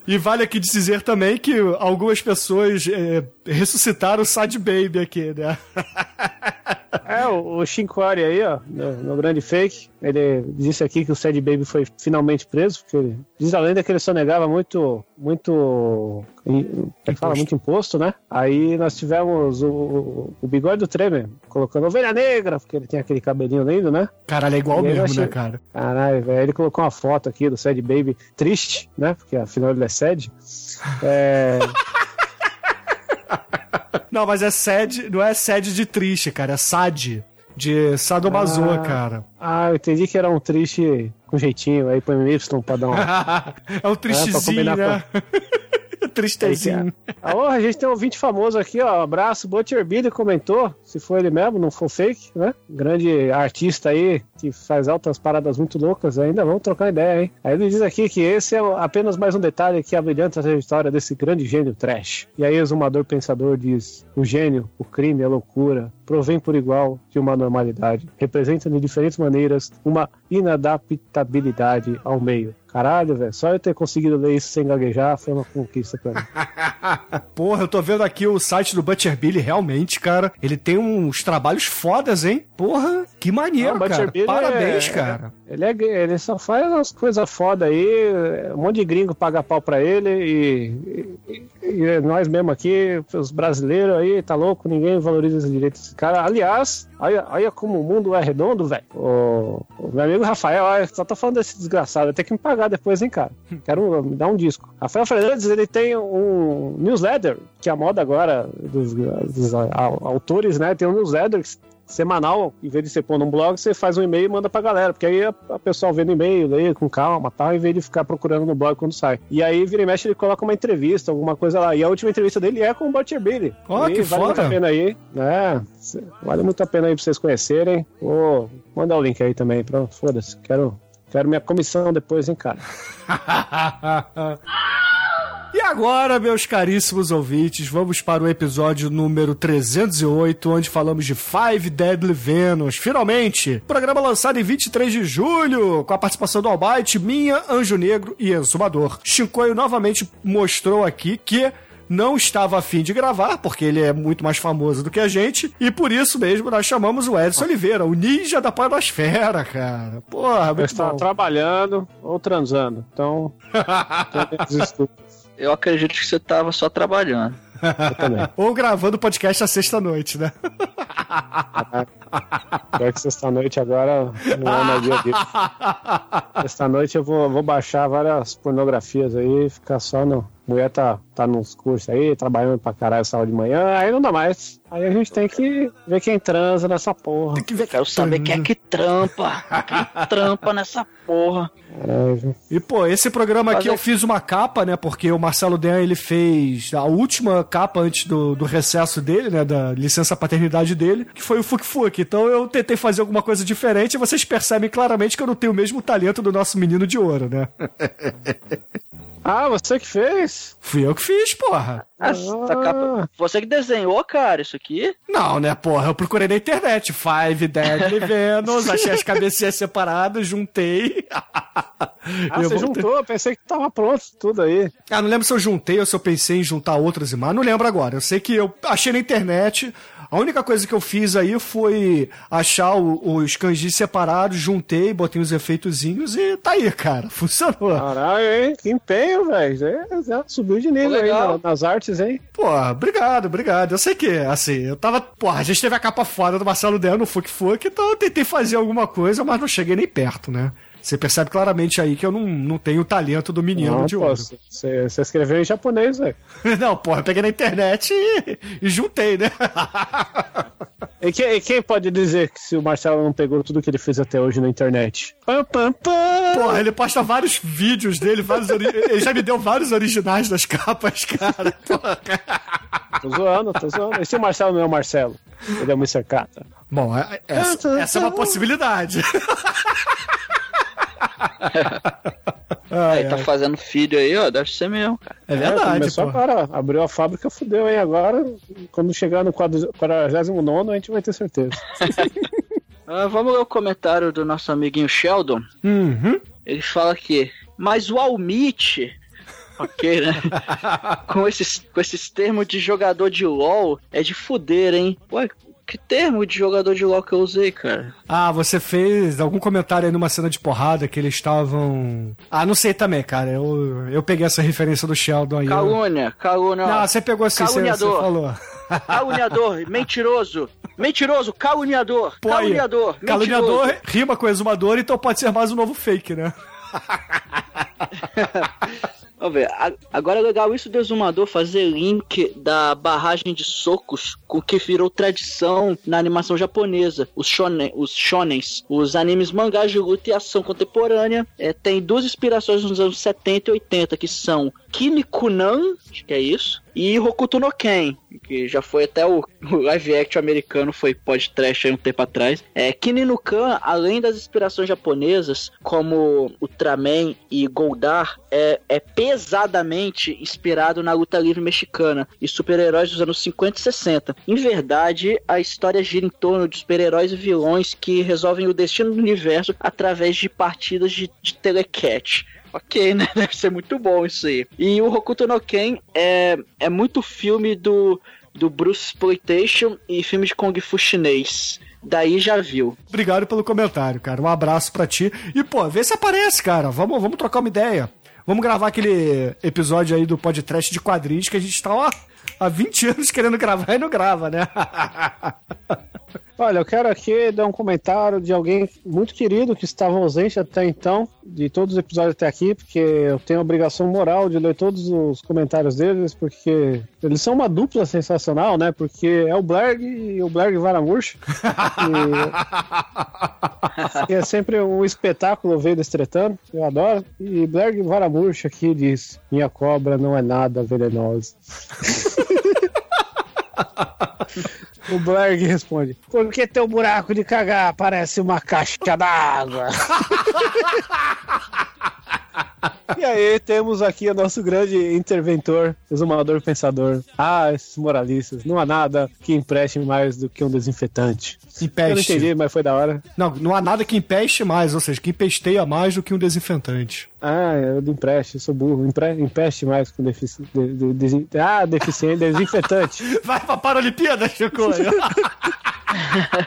E vale aqui dizer também que algumas pessoas é, ressuscitaram o Sad Baby aqui, né? É, o, o Shinkwari aí, ó, no, no grande fake, ele disse aqui que o Sad Baby foi finalmente preso, porque ele, diz a lenda que ele sonegava muito, muito, em- é fala, muito imposto, né? Aí nós tivemos o, o bigode do Tremer, colocando ovelha negra, porque ele tem aquele cabelinho lindo, né? Caralho, é igual E mesmo, achei- né, cara? Caralho, velho, ele colocou uma foto aqui do Sad Baby triste, né? Porque afinal ele é Sad. É... Não, mas é sad, não é sad de triste, cara, é sad. De sadomasoa, Ah. cara. Ah, eu entendi que era um triste com jeitinho, aí põe um Y pra dar uma. é um tristezinho, combinar né? Tristezinho. Ah, ô, a gente tem um ouvinte famoso aqui, ó. Abraço, Butcher Billy comentou. Se foi ele mesmo, não for fake, né? Grande artista aí que faz altas paradas muito loucas. Ainda vamos trocar ideia, hein? Aí ele diz aqui que esse é apenas mais um detalhe que abrilhanta a história desse grande gênio trash. E aí o exumador pensador diz: o gênio, o crime, a loucura provém por igual de uma normalidade. Representam de diferentes maneiras uma inadaptabilidade ao meio. Caralho, velho, só eu ter conseguido ler isso sem gaguejar foi uma conquista pra mim. Porra, eu tô vendo aqui o site do Butcher Billy, realmente, cara. Ele tem uns trabalhos fodas, hein? Porra, que maneiro, Não, cara. Billy Parabéns, é- cara. Ele, é, ele só faz umas coisas foda aí, um monte de gringo paga pau pra ele e, e- e nós mesmo aqui, os brasileiros aí, tá louco, ninguém valoriza os direitos desse cara. Aliás, olha, olha como o mundo é redondo, velho. O, o meu amigo Rafael, olha, só tô falando desse desgraçado, ter que me pagar depois, hein, cara. Quero me dar um disco. Rafael Fernandes, ele tem um newsletter, que é a moda agora dos, dos a- autores, né? Tem um newsletter semanal, em vez de você pôr num blog, você faz um e-mail e manda pra galera, porque aí a, a pessoa vê no e-mail, lê com calma, tal, em vez de ficar procurando no blog quando sai. E aí, vira e mexe, ele coloca uma entrevista, alguma coisa lá. E a última entrevista dele é com o Butcher Billy. Ó, E que vale muito foda. a pena aí, né? Vale muito a pena aí pra vocês conhecerem. Vou mandar o link aí também, pronto, foda-se. Quero, quero minha comissão depois, hein, cara. E agora, meus caríssimos ouvintes, vamos para o episódio número 308, onde falamos de Five Deadly Venom. Finalmente! Programa lançado em 23 de julho, com a participação do Almighty, Minha, Anjo Negro e Exumador. Shinkoio novamente mostrou aqui que não estava afim de gravar, porque ele é muito mais famoso do que a gente, e por isso mesmo nós chamamos o Edson Oliveira, o ninja da podosfera, cara. Porra, Eu muito estava bom. trabalhando ou transando, então. Eu acredito que você tava só trabalhando. Ou gravando podcast à sexta-noite, né? Pior que sexta-noite agora não é mais dia dele. Sexta-noite eu vou, vou baixar várias pornografias aí e ficar só no. Mulher tá, tá nos cursos aí, trabalhando pra caralho sala de manhã, aí não dá mais. Aí a gente tem que ver quem transa nessa porra. Tem que ver Quero saber quem é que trampa. Quem trampa nessa porra. Caralho. E, pô, esse programa aqui Fazer- eu fiz uma capa, né? Porque o Marcelo Den, ele fez a última capa antes do, do recesso dele, né? Da licença paternidade dele, que foi o Fuk Fuk. Então eu tentei fazer alguma coisa diferente e vocês percebem claramente que eu não tenho o mesmo talento do nosso menino de ouro, né? Ah, você que fez? Fui eu que fiz, porra. Essa capa- Você que desenhou, cara, isso aqui? Não, né, porra? Eu procurei na internet. Five Deadly Venus, achei as cabecinhas separadas, juntei. Ah, Eu você juntou, eu pensei que tava pronto tudo aí. Ah, não lembro se eu juntei ou se eu pensei em juntar outras imagens. Não lembro agora. Eu sei que eu achei na internet. A única coisa que eu fiz aí foi achar o- os kanjis separados, juntei, botei uns efeitozinhos e tá aí, cara. Funcionou. Caralho, hein? Que empenho, velho. É, já subiu de nível aí na- nas artes, hein? Porra, obrigado, obrigado. Eu sei que, assim, eu tava. Porra, a gente teve a capa fora do Marcelo Del no Fuk Fuk, então eu tentei fazer alguma coisa, mas não cheguei nem perto, né? Você percebe claramente aí que eu não, não tenho o talento do menino Não, de ouro. Você escreveu em japonês, velho. Não, porra, eu peguei na internet e, e juntei, né? E, que- e quem pode dizer que se o Marcelo não pegou tudo que ele fez até hoje na internet? Pam, pam, pam. Porra, ele posta vários vídeos dele, vários ele já me deu vários originais das capas, cara. Porra. Tô zoando, tô zoando. E se o Marcelo não é o Marcelo? Ele é o Mr. Kata. Bom, é- essa, essa é uma possibilidade. Aí tá fazendo filho aí, ó, deve ser mesmo, cara. É verdade, começou pô. agora, abriu a fábrica, fudeu, hein? Agora, quando chegar no 49 a gente vai ter certeza. Ah, vamos ler o comentário do nosso amiguinho Sheldon. Uhum. Ele fala que, mas o Almit, ok, né? com, esses, com esses termos de jogador de LOL, é de fuder, hein? Ué, que termo de jogador de LOL que eu usei, cara? Ah, você fez algum comentário aí numa cena de porrada que eles estavam. Ah, não sei também, cara. Eu, eu peguei essa referência do Sheldon aí. eu- Calúnia, calúnia. Não, você pegou assim, você, você Caluniador. falou. Caluniador, mentiroso. Mentiroso, caluniador. Pô, caluniador, Caluniador mentiroso. rima com exumador, então pode ser mais um novo fake, né? Vamos ver, agora é legal isso do exumador fazer link da barragem de socos com que virou tradição na animação japonesa, os, shonen, os shonens, os animes mangás de luta e ação contemporânea. É, tem duas inspirações nos anos 70 e 80, que são Kinnikunan, acho que é isso, e Hokuto no Ken, que já foi até o, o live action americano, foi podcast aí um tempo atrás. É, Kinninukan, além das inspirações japonesas, como Ultraman e Goldar, é, é pesadamente inspirado na luta livre mexicana e super-heróis dos anos 50 e 60. Em verdade, a história gira em torno de super-heróis e vilões que resolvem o destino do universo através de partidas de, de. Ok, né? Deve ser muito bom isso aí. E o Hokuto no Ken é, é muito filme do, do Bruce Exploitation e filme de Kung Fu chinês. Daí já viu. Obrigado pelo comentário, cara. Um abraço pra ti. E, pô, vê se aparece, cara. Vamos, vamos trocar uma ideia. Vamos gravar aquele episódio aí do podcast de quadrinhos que a gente tá, ó, há 20 anos querendo gravar e não grava, né? Olha, eu quero aqui dar um comentário de alguém muito querido que estava ausente até então, de todos os episódios até aqui, porque eu tenho a obrigação moral de ler todos os comentários deles, porque eles são uma dupla sensacional, né? Porque é o Blerg e o Blerg Varamurch. E, é sempre um espetáculo ver eles tretando, eu adoro. E Blerg Varamurch aqui diz: Minha cobra não é nada venenosa. O Blerg responde: Por que teu buraco de cagar parece uma caixa d'água? e aí temos aqui o nosso grande interventor, exumador pensador. Ah, esses moralistas, não há nada que empreste mais do que um desinfetante. Eu não Empeste. entendi, mas foi da hora. Não, não há nada que empeste mais, ou seja, que empesteia mais do que um desinfetante. Ah, eu do empreste, eu sou burro. Empre, empeste mais com defici, de, de- desi- ah, deficiente, desinfetante. Vai pra Paralimpíada, Chico!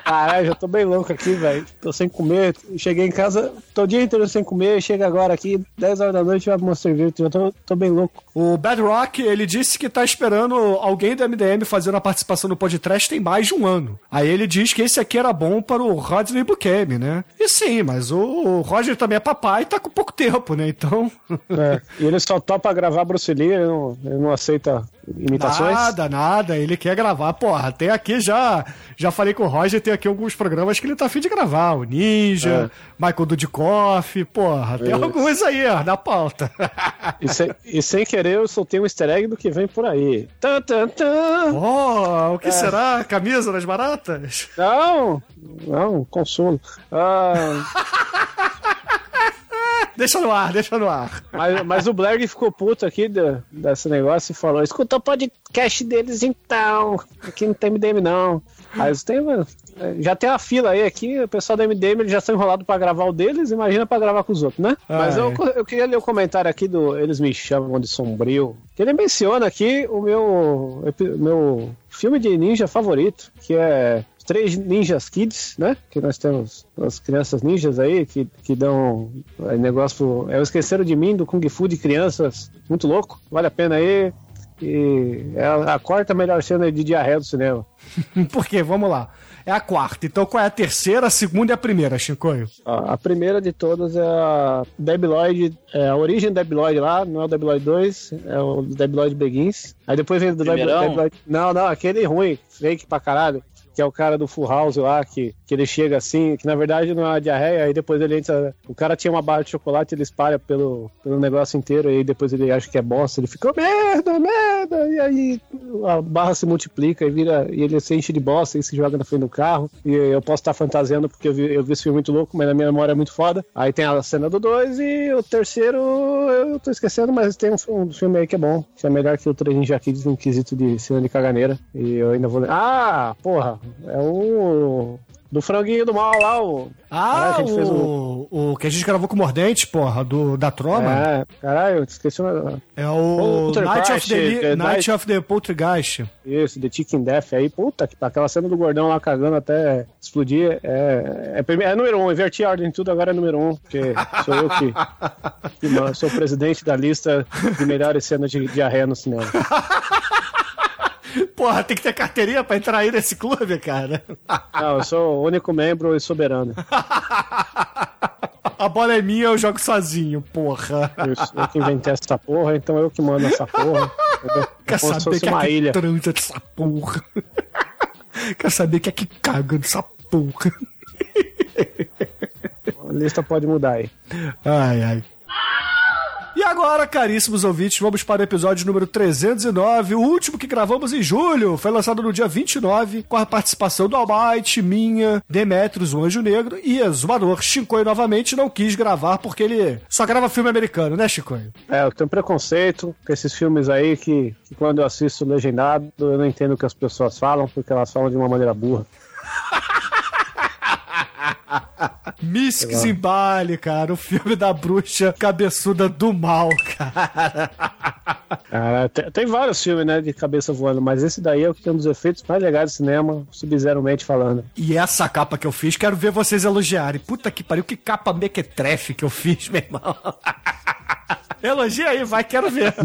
Caralho, já tô bem louco aqui, velho. Tô sem comer. Cheguei em casa, tô o dia inteiro sem comer. Chega agora aqui, 10 horas da noite, vai pro Monster Virtual. Já tô, tô bem louco. O Bedrock, ele disse que tá esperando alguém do MDM fazendo a participação no podcast tem mais de um ano. Aí ele diz que esse aqui era bom para o Rodney Bukemi, né? E sim, mas o Roger também é papai e tá com pouco tempo, né? Então. É, e ele só topa gravar Bruce Lee, ele não, ele não aceita imitações. Nada, nada. Ele quer gravar. Porra, tem aqui já. Já falei com o Roger, tem aqui alguns programas que ele tá afim de gravar. O Ninja, Michael Dudikoff, porra, tem Isso. alguns aí, ó, na pauta. E, sem, e sem querer, eu soltei um easter egg do que vem por aí. Tan, tan, tan. Oh, o que É. será? Camisa das baratas? Não, não, consolo. Ah, Deixa no ar, deixa no ar. mas, mas o Blair ficou puto aqui do- desse negócio e falou: escuta o podcast deles então. Aqui não tem MDM, não. Aí têm, mano, já tem a fila aí aqui, o pessoal do MDM eles já estão enrolados pra gravar o deles, imagina pra gravar com os outros, né? Ah, Mas eu, é. eu queria ler o comentário aqui do Eles Me Chamam de Sombrio, que ele menciona aqui o meu, meu filme de ninja favorito, que é Três Ninjas Kids, né? Que nós temos as crianças ninjas aí que, que dão é, negócio. É o Esqueceram de Mim do Kung Fu de crianças. Muito louco. Vale a pena aí. E é a, a quarta melhor cena de diarreia do cinema. Por quê? Vamos lá. É a quarta. Então qual é a terceira, a segunda e a primeira, Chicoio? A a primeira de todas é a Debiloid, é a origem do Debiloid lá, não é o Debiloid 2, é o Debiloid Begins. Aí depois vem o? Debiloid- Não, não, aquele ruim, fake pra caralho. Que é o cara do Full House lá, que, que ele chega assim, que na verdade não é uma diarreia, aí depois ele entra. O cara tinha uma barra de chocolate, ele espalha pelo, pelo negócio inteiro, aí depois ele acha que é bosta, ele fica merda, merda, e aí a barra se multiplica e vira, e ele se enche de bosta e se joga na frente do carro. E eu posso estar fantasiando porque eu vi, eu vi esse filme muito louco, mas na minha memória é muito foda. Aí tem a cena do 2 e o terceiro eu tô esquecendo, mas tem um, um filme aí que é bom, que é melhor que o Três Ninja Kids no quesito de cena de caganeira. E eu ainda vou. Ah, porra, é o. Do franguinho do mal lá, o. Ah, Caralho, fez o, o que a gente gravou com o Mordente, porra, do, da Troma. É, caralho, esqueci o nome. É, o Night of the, Night of the Poltergeist. Isso, The Chicken Death aí, puta que aquela cena do gordão lá cagando até explodir. É, é, prime- é número um, inverti a ordem de tudo, agora é número um, porque sou eu que, que sou o presidente da lista de melhores cenas de diarreia no cinema. Porra, tem que ter carteirinha pra entrar aí nesse clube, cara. Não, eu sou o único membro e soberano. A bola é minha, eu jogo sozinho, porra. Isso, eu que inventei essa porra, então eu que mando essa porra. entendeu? Quer Como se saber que é que ilha. transa dessa porra. Quer saber que é que caga dessa porra. A lista pode mudar aí. Ai, ai. E agora, caríssimos ouvintes, vamos para o episódio número 309, o último que gravamos em julho. Foi lançado no dia 29, com a participação do Almighty, minha, Demetrius, o Anjo Negro e Exumador. Chicoio novamente não quis gravar porque ele só grava filme americano, né, Chicoio? É, eu tenho preconceito com esses filmes aí que, que quando eu assisto legendado eu não entendo o que as pessoas falam, porque elas falam de uma maneira burra. Mystic Zimbali, cara, o filme da bruxa cabeçuda do mal, cara. Cara, tem, tem vários filmes, né, de cabeça voando, mas esse daí é o que tem um dos efeitos mais legais do cinema, sub-zero-mente falando. E essa capa que eu fiz, quero ver vocês elogiarem. Puta que pariu, que capa mequetrefe que eu fiz, meu irmão. Elogia aí, vai, quero ver.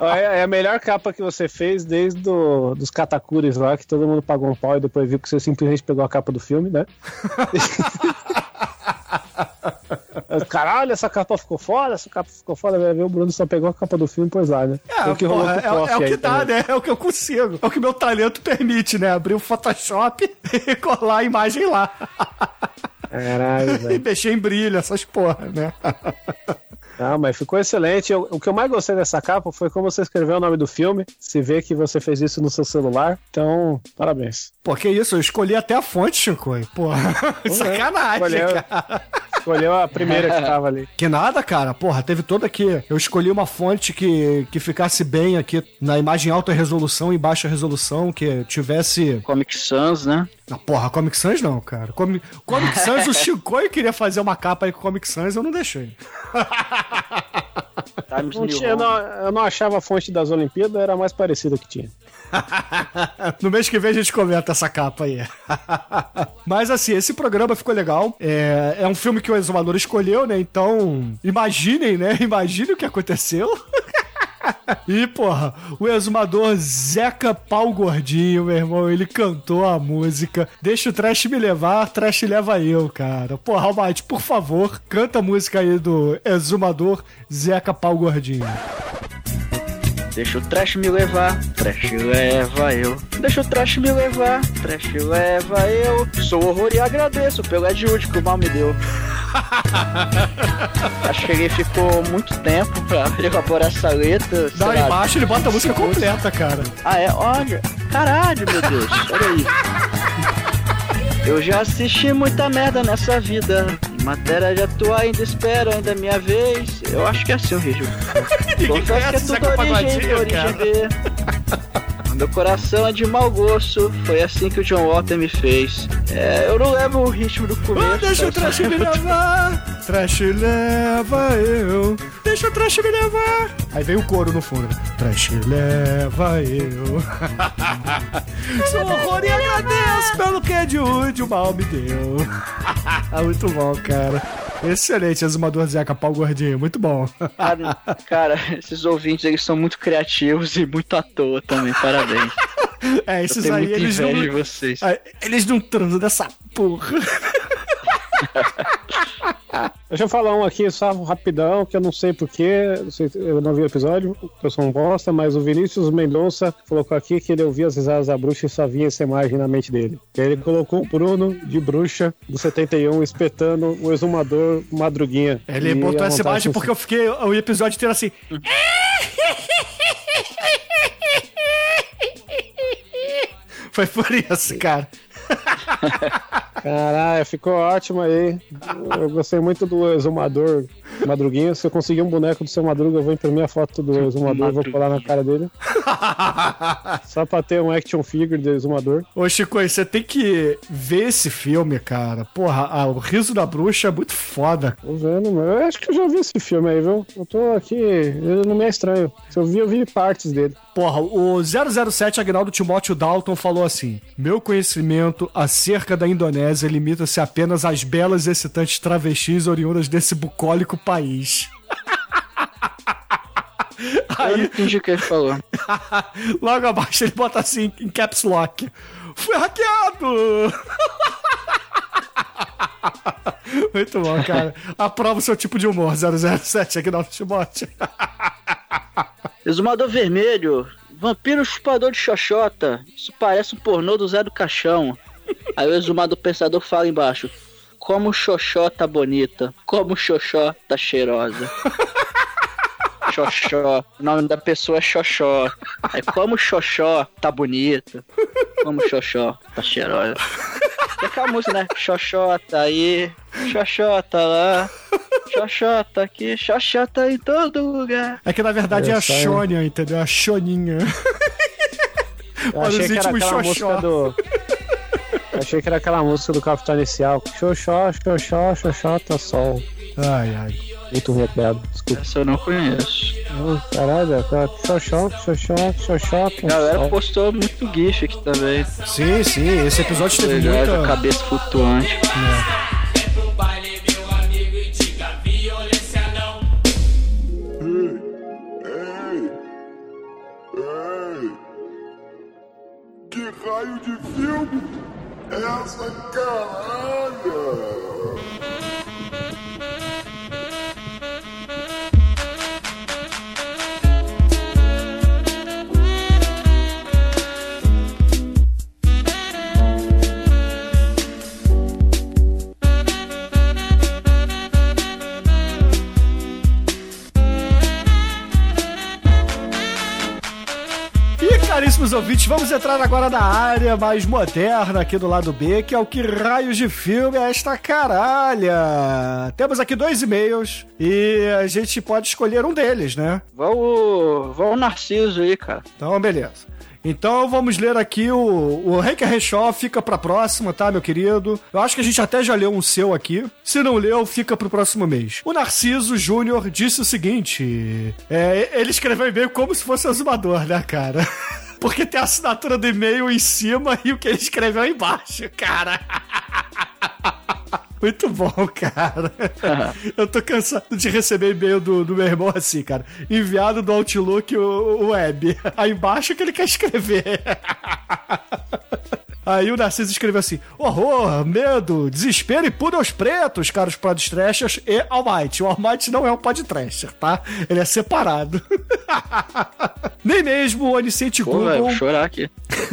É, é a melhor capa que você fez desde do, dos Katakures lá, que todo mundo pagou um pau e depois viu que você simplesmente pegou a capa do filme, né? Caralho, essa capa ficou foda, essa capa ficou foda. Vai ver, o Bruno só pegou a capa do filme e pôs lá, né? É, o que porra, é, é o aí que dá, também. né? É o que eu consigo. É o que meu talento permite, né? Abrir o Photoshop e colar a imagem lá. Caralho, e velho. mexer em brilho, essas porra, né? Ah, mas ficou excelente. Eu- o que eu mais gostei dessa capa foi como você escreveu o nome do filme. Se vê que você fez isso no seu celular. Então, parabéns. Pô, que isso? Eu escolhi até a fonte, Chico. Porra, sacanagem, Escolheu, cara. Escolheu a primeira que tava ali. Que nada, cara. Porra, teve toda aqui. Eu escolhi uma fonte que, que ficasse bem aqui na imagem alta resolução e baixa resolução, que tivesse. Comic Sans, né? Ah, porra, Comic Sans não, cara. Comic, Comic Sans, o Chicoio queria fazer uma capa aí com Comic Sans, eu não deixei. Times Não tinha, não, eu não achava a fonte das Olimpíadas, era a mais parecida que tinha. No mês que vem a gente comenta essa capa aí. Mas assim, esse programa ficou legal. É, é um filme que o Exumador escolheu, né? Então, imaginem, né? Imaginem o que aconteceu. E, porra, o exumador Zeca Pau Gordinho, meu irmão, ele cantou a música. Deixa o trash me levar, trash leva eu, cara. Porra, Almighty, por favor, canta a música aí do exumador Zeca Pau Gordinho. Deixa o trash me levar, trash leva eu. Deixa o trash me levar, trash leva eu. Sou horror e agradeço pelo ajude que o mal me deu. Acho que ele ficou muito tempo pra elaborar essa letra. lá, embaixo ele bota a música completa, cara. Ah, é? Olha. Caralho, meu Deus. Olha aí. Eu já assisti muita merda nessa vida. Matéria de atuar, ainda espero ainda é minha vez. Eu acho que é assim o Rio. Confesso que é tudo origem, origem. B. Meu coração é de mau gosto. Foi assim que o John Walter me fez. É, eu não levo o ritmo do começo. Ah, deixa o cara, trash me levar, trash leva eu. Deixa o trash me levar. Aí vem o coro no fundo. Trash leva eu. Sou horror e agradeço pelo que de o mal me deu. Muito bom, cara. Excelente, exumador Zeca Pau Gordinho. Muito bom. Cara, cara, esses ouvintes eles são muito criativos e muito à toa também. Parabéns. É, esses aí, eles não... vocês. Ah, Eles não transam dessa porra. Deixa eu falar um aqui, só rapidão, que eu não sei porquê, eu não vi o episódio, porque eu sou um bosta, mas o Vinícius Mendonça colocou aqui que ele ouvia as risadas da bruxa e só via essa imagem na mente dele. E aí ele colocou o Bruno de bruxa do 71 espetando o exumador Madruguinha. Ele botou essa imagem porque eu fiquei o episódio inteiro assim. Foi por isso, cara. Caralho, ficou ótimo aí. Eu gostei muito do exumador Madruguinha. Se eu conseguir um boneco do seu Madruga, eu vou imprimir a foto do exumador e vou colar na cara dele. Só pra ter um action figure do exumador. Ô, Chico, você tem que ver esse filme, cara. Porra, ah, o riso da bruxa é muito foda. Tô vendo, mas eu acho que eu já vi esse filme aí, viu? Eu tô aqui, ele não me é estranho. Se eu vi, eu vi partes dele. Porra, o 007 Agnaldo Timóteo Dalton falou assim: Meu conhecimento acerca da Indonésia limita-se apenas às belas e excitantes travestis oriundas desse bucólico país. Eu não entendi o que ele falou. Logo abaixo ele bota assim em caps lock. Fui hackeado! Muito bom, cara. Aprova o seu tipo de humor, 007 aqui no Timóteo. Exumador vermelho, vampiro chupador de xoxota. Isso parece um pornô do Zé do Caixão. Aí o exumador pensador fala embaixo. Como xoxó tá bonita. Como xoxó tá cheirosa. Xoxó. O nome da pessoa é Xoxó. Aí como Xoxó tá bonita. Como Xoxó tá cheirosa. E aquela música, né? Xoxota aí. Xoxota lá. Xoxota aqui. Xoxota em todo lugar. É que na verdade é a só, hein? Xônia, entendeu? A Xoninha. Eu Olha achei os que era aquela xoxó. música do. Achei que era aquela música do Capitão Inicial. Xoxó, xoxó, xoxó, tá sol. Ai, ai. Muito a piada, desculpa. Essa eu não conheço. Não, Caralho, tá xoxó, xoxó, xoxó, A tá galera sol. postou muito GIF aqui também. Sim, sim, esse episódio teve muita. a cabeça flutuante. Ei! Entrar agora na área mais moderna aqui do lado B, que é o que raios de filme é esta caralha. Temos aqui dois e-mails e a gente pode escolher um deles, né? Vamos, vamos Narciso aí, cara. Então, beleza. Então vamos ler aqui o, o Henk Rechó, fica pra próxima, tá, meu querido? Eu acho que a gente até já leu um seu aqui. Se não leu, fica pro próximo mês. O Narciso Júnior disse o seguinte: é, ele escreveu e-mail como se fosse azumador, né, cara? Porque tem a assinatura do e-mail em cima e o que ele escreveu embaixo, cara. Muito bom, cara. Eu tô cansado de receber e-mail do, do meu irmão assim, cara. Enviado do Outlook o, o web. Aí embaixo que ele quer escrever. Aí o Narciso escreveu assim: horror, medo, desespero e poodles pretos, caros podtrashers e Almighty. O Almighty não é um podtrasher, tá? Ele é separado. Nem mesmo o Onisciente Pô, Google. velho, vou chorar aqui.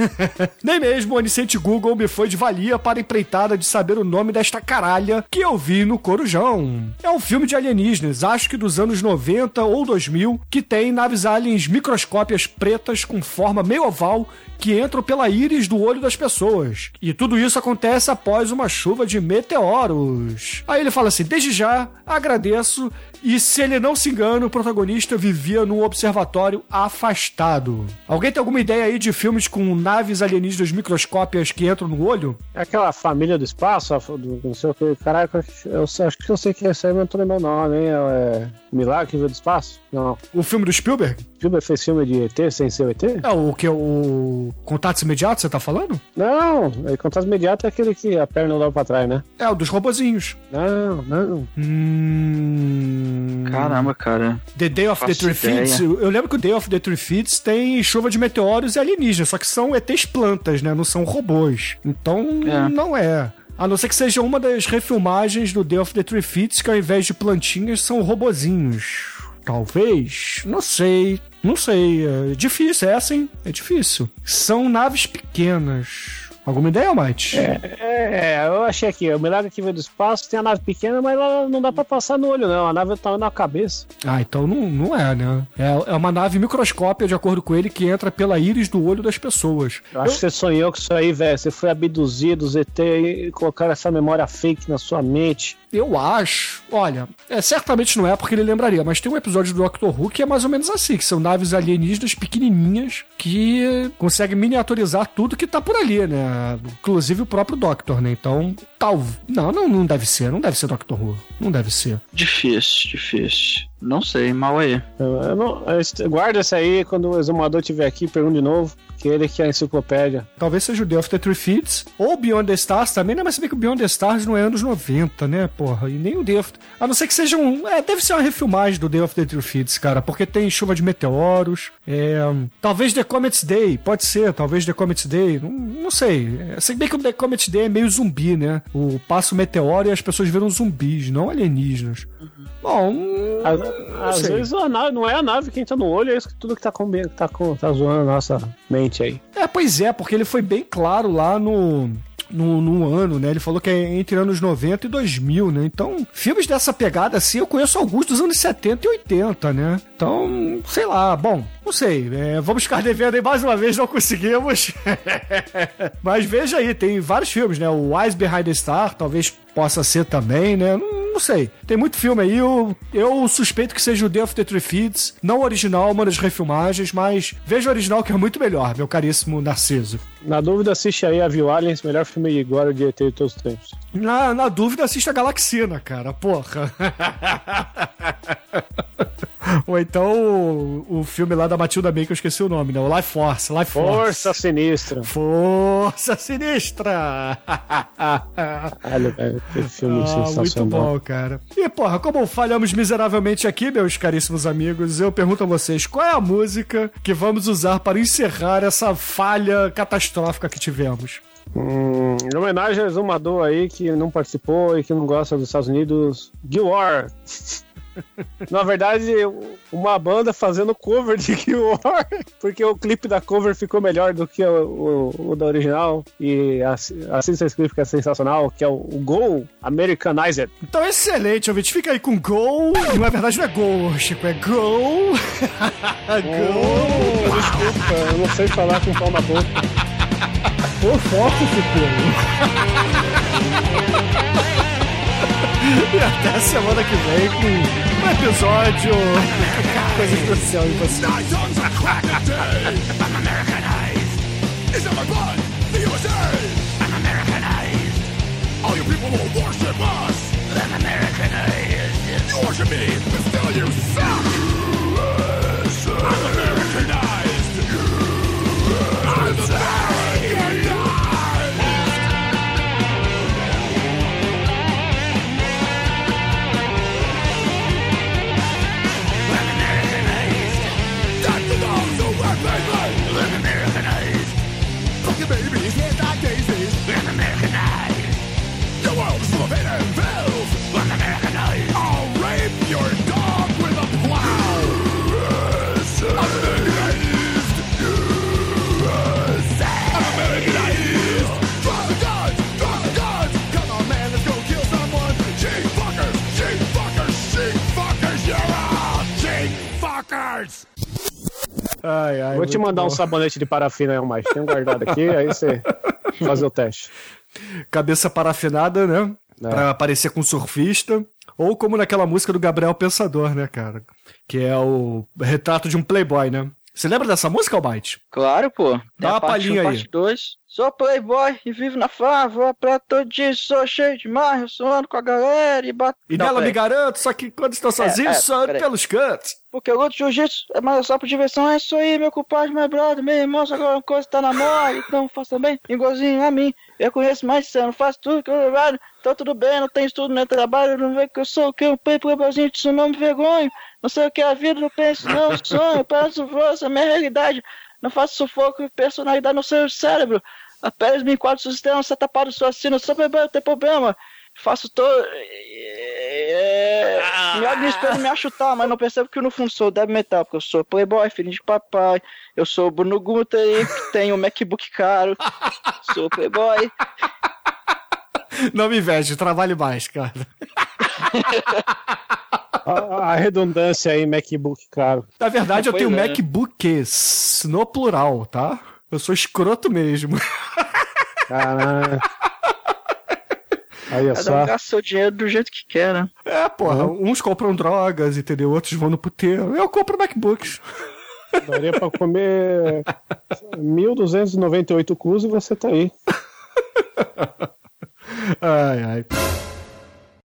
Nem mesmo o Onisciente Google me foi de valia para a empreitada de saber o nome desta caralha que eu vi no Corujão. É um filme de alienígenas, acho que dos anos 90 ou 2000, que tem naves aliens microscópias pretas com forma meio oval que entram pela íris do olho das pessoas. E tudo isso acontece após uma chuva de meteoros. Aí ele fala assim: desde já, agradeço. E se ele não se engana, o protagonista vivia num observatório afastado. Alguém tem alguma ideia aí de filmes com naves alienígenas microscópias que entram no olho? É aquela família do espaço, do, não sei o que. Caraca, eu acho que eu sei que esse aí, mas não tô lembrando o nome, hein? É Milagre do espaço? Não. O filme do Spielberg? Spielberg fez filme de ET sem ser o ET? É o que? O Contatos Imediatos, você tá falando? Não, é contato imediato é aquele que a perna dá pra trás, né? É, o dos robozinhos. Não, não. Hum... Caramba, cara. The Day of the Three ideia. eu lembro que o Day of the Three Feet tem chuva de meteoros e alienígenas, só que são ETs plantas, né? Não são robôs. Então, É. não é. A não ser que seja uma das refilmagens do Day of the Three Feet, que ao invés de plantinhas são robozinhos. Talvez? Não sei. Não sei. É difícil, é assim. É difícil. São naves pequenas. Alguma ideia, Mate? É, eu achei aqui, o Milagre que veio do espaço tem a nave pequena, mas ela não dá pra passar no olho, não. A nave tá na cabeça. Ah, então não, não é, né? É, é uma nave microscópia, de acordo com ele, que entra pela íris do olho das pessoas. Eu acho que você sonhou com isso aí, velho. Você foi abduzido, ET e colocaram essa memória fake na sua mente. Eu acho. Olha, é, certamente não é porque ele lembraria, mas tem um episódio do Doctor Who que é mais ou menos assim: que são naves alienígenas pequenininhas que conseguem miniaturizar tudo que tá por ali, né? Inclusive o próprio Doctor, né? Então, tal. Não, não, não deve ser. Não deve ser Doctor Who. Não deve ser. Difícil, difícil. Não sei, mal aí. Eu- eu não- eu- guarda isso aí quando o exumador estiver aqui, pergunta de novo, que ele que é a enciclopédia. Talvez seja o Day of the Three Feet. Ou Beyond the Stars também, né? Mas se bem que o Beyond the Stars não é anos 90, né, porra? E nem o Day of... A não ser que seja um... É, deve ser uma refilmagem do Day of the Three Feet, cara. Porque tem chuva de meteoros. É... Talvez The Comet's Day. Pode ser, talvez The Comet's Day. Não, não sei. É, se bem que o The Comet's Day é meio zumbi, né? O passa o meteoro e as pessoas viram zumbis, não alienígenas. Bom... Às, não às vezes a nave, não é a nave que entra no olho, é isso que tudo que tá, com, tá, com, tá zoando a nossa mente aí. É, pois é, porque ele foi bem claro lá no. No, no ano, né? Ele falou que é entre anos 90 e 2000, né? Então, filmes dessa pegada assim, eu conheço alguns dos anos 70 e 80, né? Então, sei lá, bom, não sei. é, vamos ficar devendo aí mais uma vez, não conseguimos. Mas veja aí, tem vários filmes, né? O Eyes Behind the Star, talvez possa ser também, né? Não, não sei. Tem muito filme aí. Eu, eu suspeito que seja o Day of the Three Feeds. Não o original, uma das refilmagens, mas veja o original que é muito melhor, meu caríssimo Narciso. Na dúvida, assiste aí a View Aliens, melhor filme de agora de ET de todos os tempos. Na, na dúvida, assista a Galaxina, cara. Porra. Ou então o, o filme lá da Matilda May, que eu esqueci o nome, né? O Life Force. Life Force. Força Sinistra. Força Sinistra! Velho, que filme Ah, muito sensacional. bom, cara. E, porra, como falhamos miseravelmente aqui, meus caríssimos amigos, eu pergunto a vocês, qual é a música que vamos usar para encerrar essa falha catastrófica que tivemos? Hum, em homenagem ao exumador aí que não participou e que não gosta dos Estados Unidos, Gil War. Na verdade, uma banda fazendo cover de Kill War, porque o clipe da cover ficou melhor do que o, o, o da original. E assista esse clipe que é sensacional, que é o, o Go Americanized. Então, excelente, ouvinte. Fica aí com Go. Na verdade, não é Go, Chico, é Go. Go. Desculpa, eu não sei falar com pau na boca. Por foto, Chico. E até semana que vem com um episódio. Coisa especial em você. All you people will worship us. I'm Americanized. You worship me, but still you suck. Ai, ai, Vou te mandar bom. um sabonete de parafina aí, mais. Tem um guardado aqui, aí você fazer o teste. Cabeça parafinada, né? É. Pra parecer com surfista. Ou como naquela música do Gabriel Pensador, né, cara? Que é o retrato de um playboy, né? Você lembra dessa música, Almighty? Claro, pô. Tem Dá a uma parte palhinha 1, aí. parte 2. Sou playboy e vivo na favela pra todo dia. Sou cheio de marra, suando com a galera e bato... E Não, nela me garanto, só que quando estou sozinho, é, só peraí. pelos cantos. Porque eu luto jiu-jitsu, é mais só por diversão. É isso aí, meu compadre, meu brother, meu irmão. Se agora uma coisa tá na moda, então faço também igualzinho a mim. Eu conheço mais de eu não faço tudo que eu trabalho. Então tudo bem, não tem estudo, nem trabalho. Não vê que eu sou o que eu pei playboyzinho, disso não me vergonho. Não sei o que é a vida, não penso, não sonho. Peço força, minha realidade. Não faço sufoco, personalidade no seu cérebro. Apenas me enquadro no sistema, você tá tapado sua sina, sou bebê, não tem problema. Faço todo. É... Me olho no espelho me acho tal, mas não percebo que eu no fundo sou deb metal, porque eu sou playboy, filho de papai. Eu sou o Bruno Guter, tem um MacBook caro. Sou playboy. Não me inveje, trabalhe mais, cara. A, a redundância aí, MacBook caro. Na verdade, eu Pois tenho é. MacBooks no plural, tá? Eu sou escroto mesmo. Caralho. Aí é Cada um só. gasta seu dinheiro do jeito que quer, né? É, porra, uns compram drogas, entendeu? Outros vão no puteiro. Eu compro MacBooks. Daria pra comer 1.298 cus e você tá aí. Ai, ai.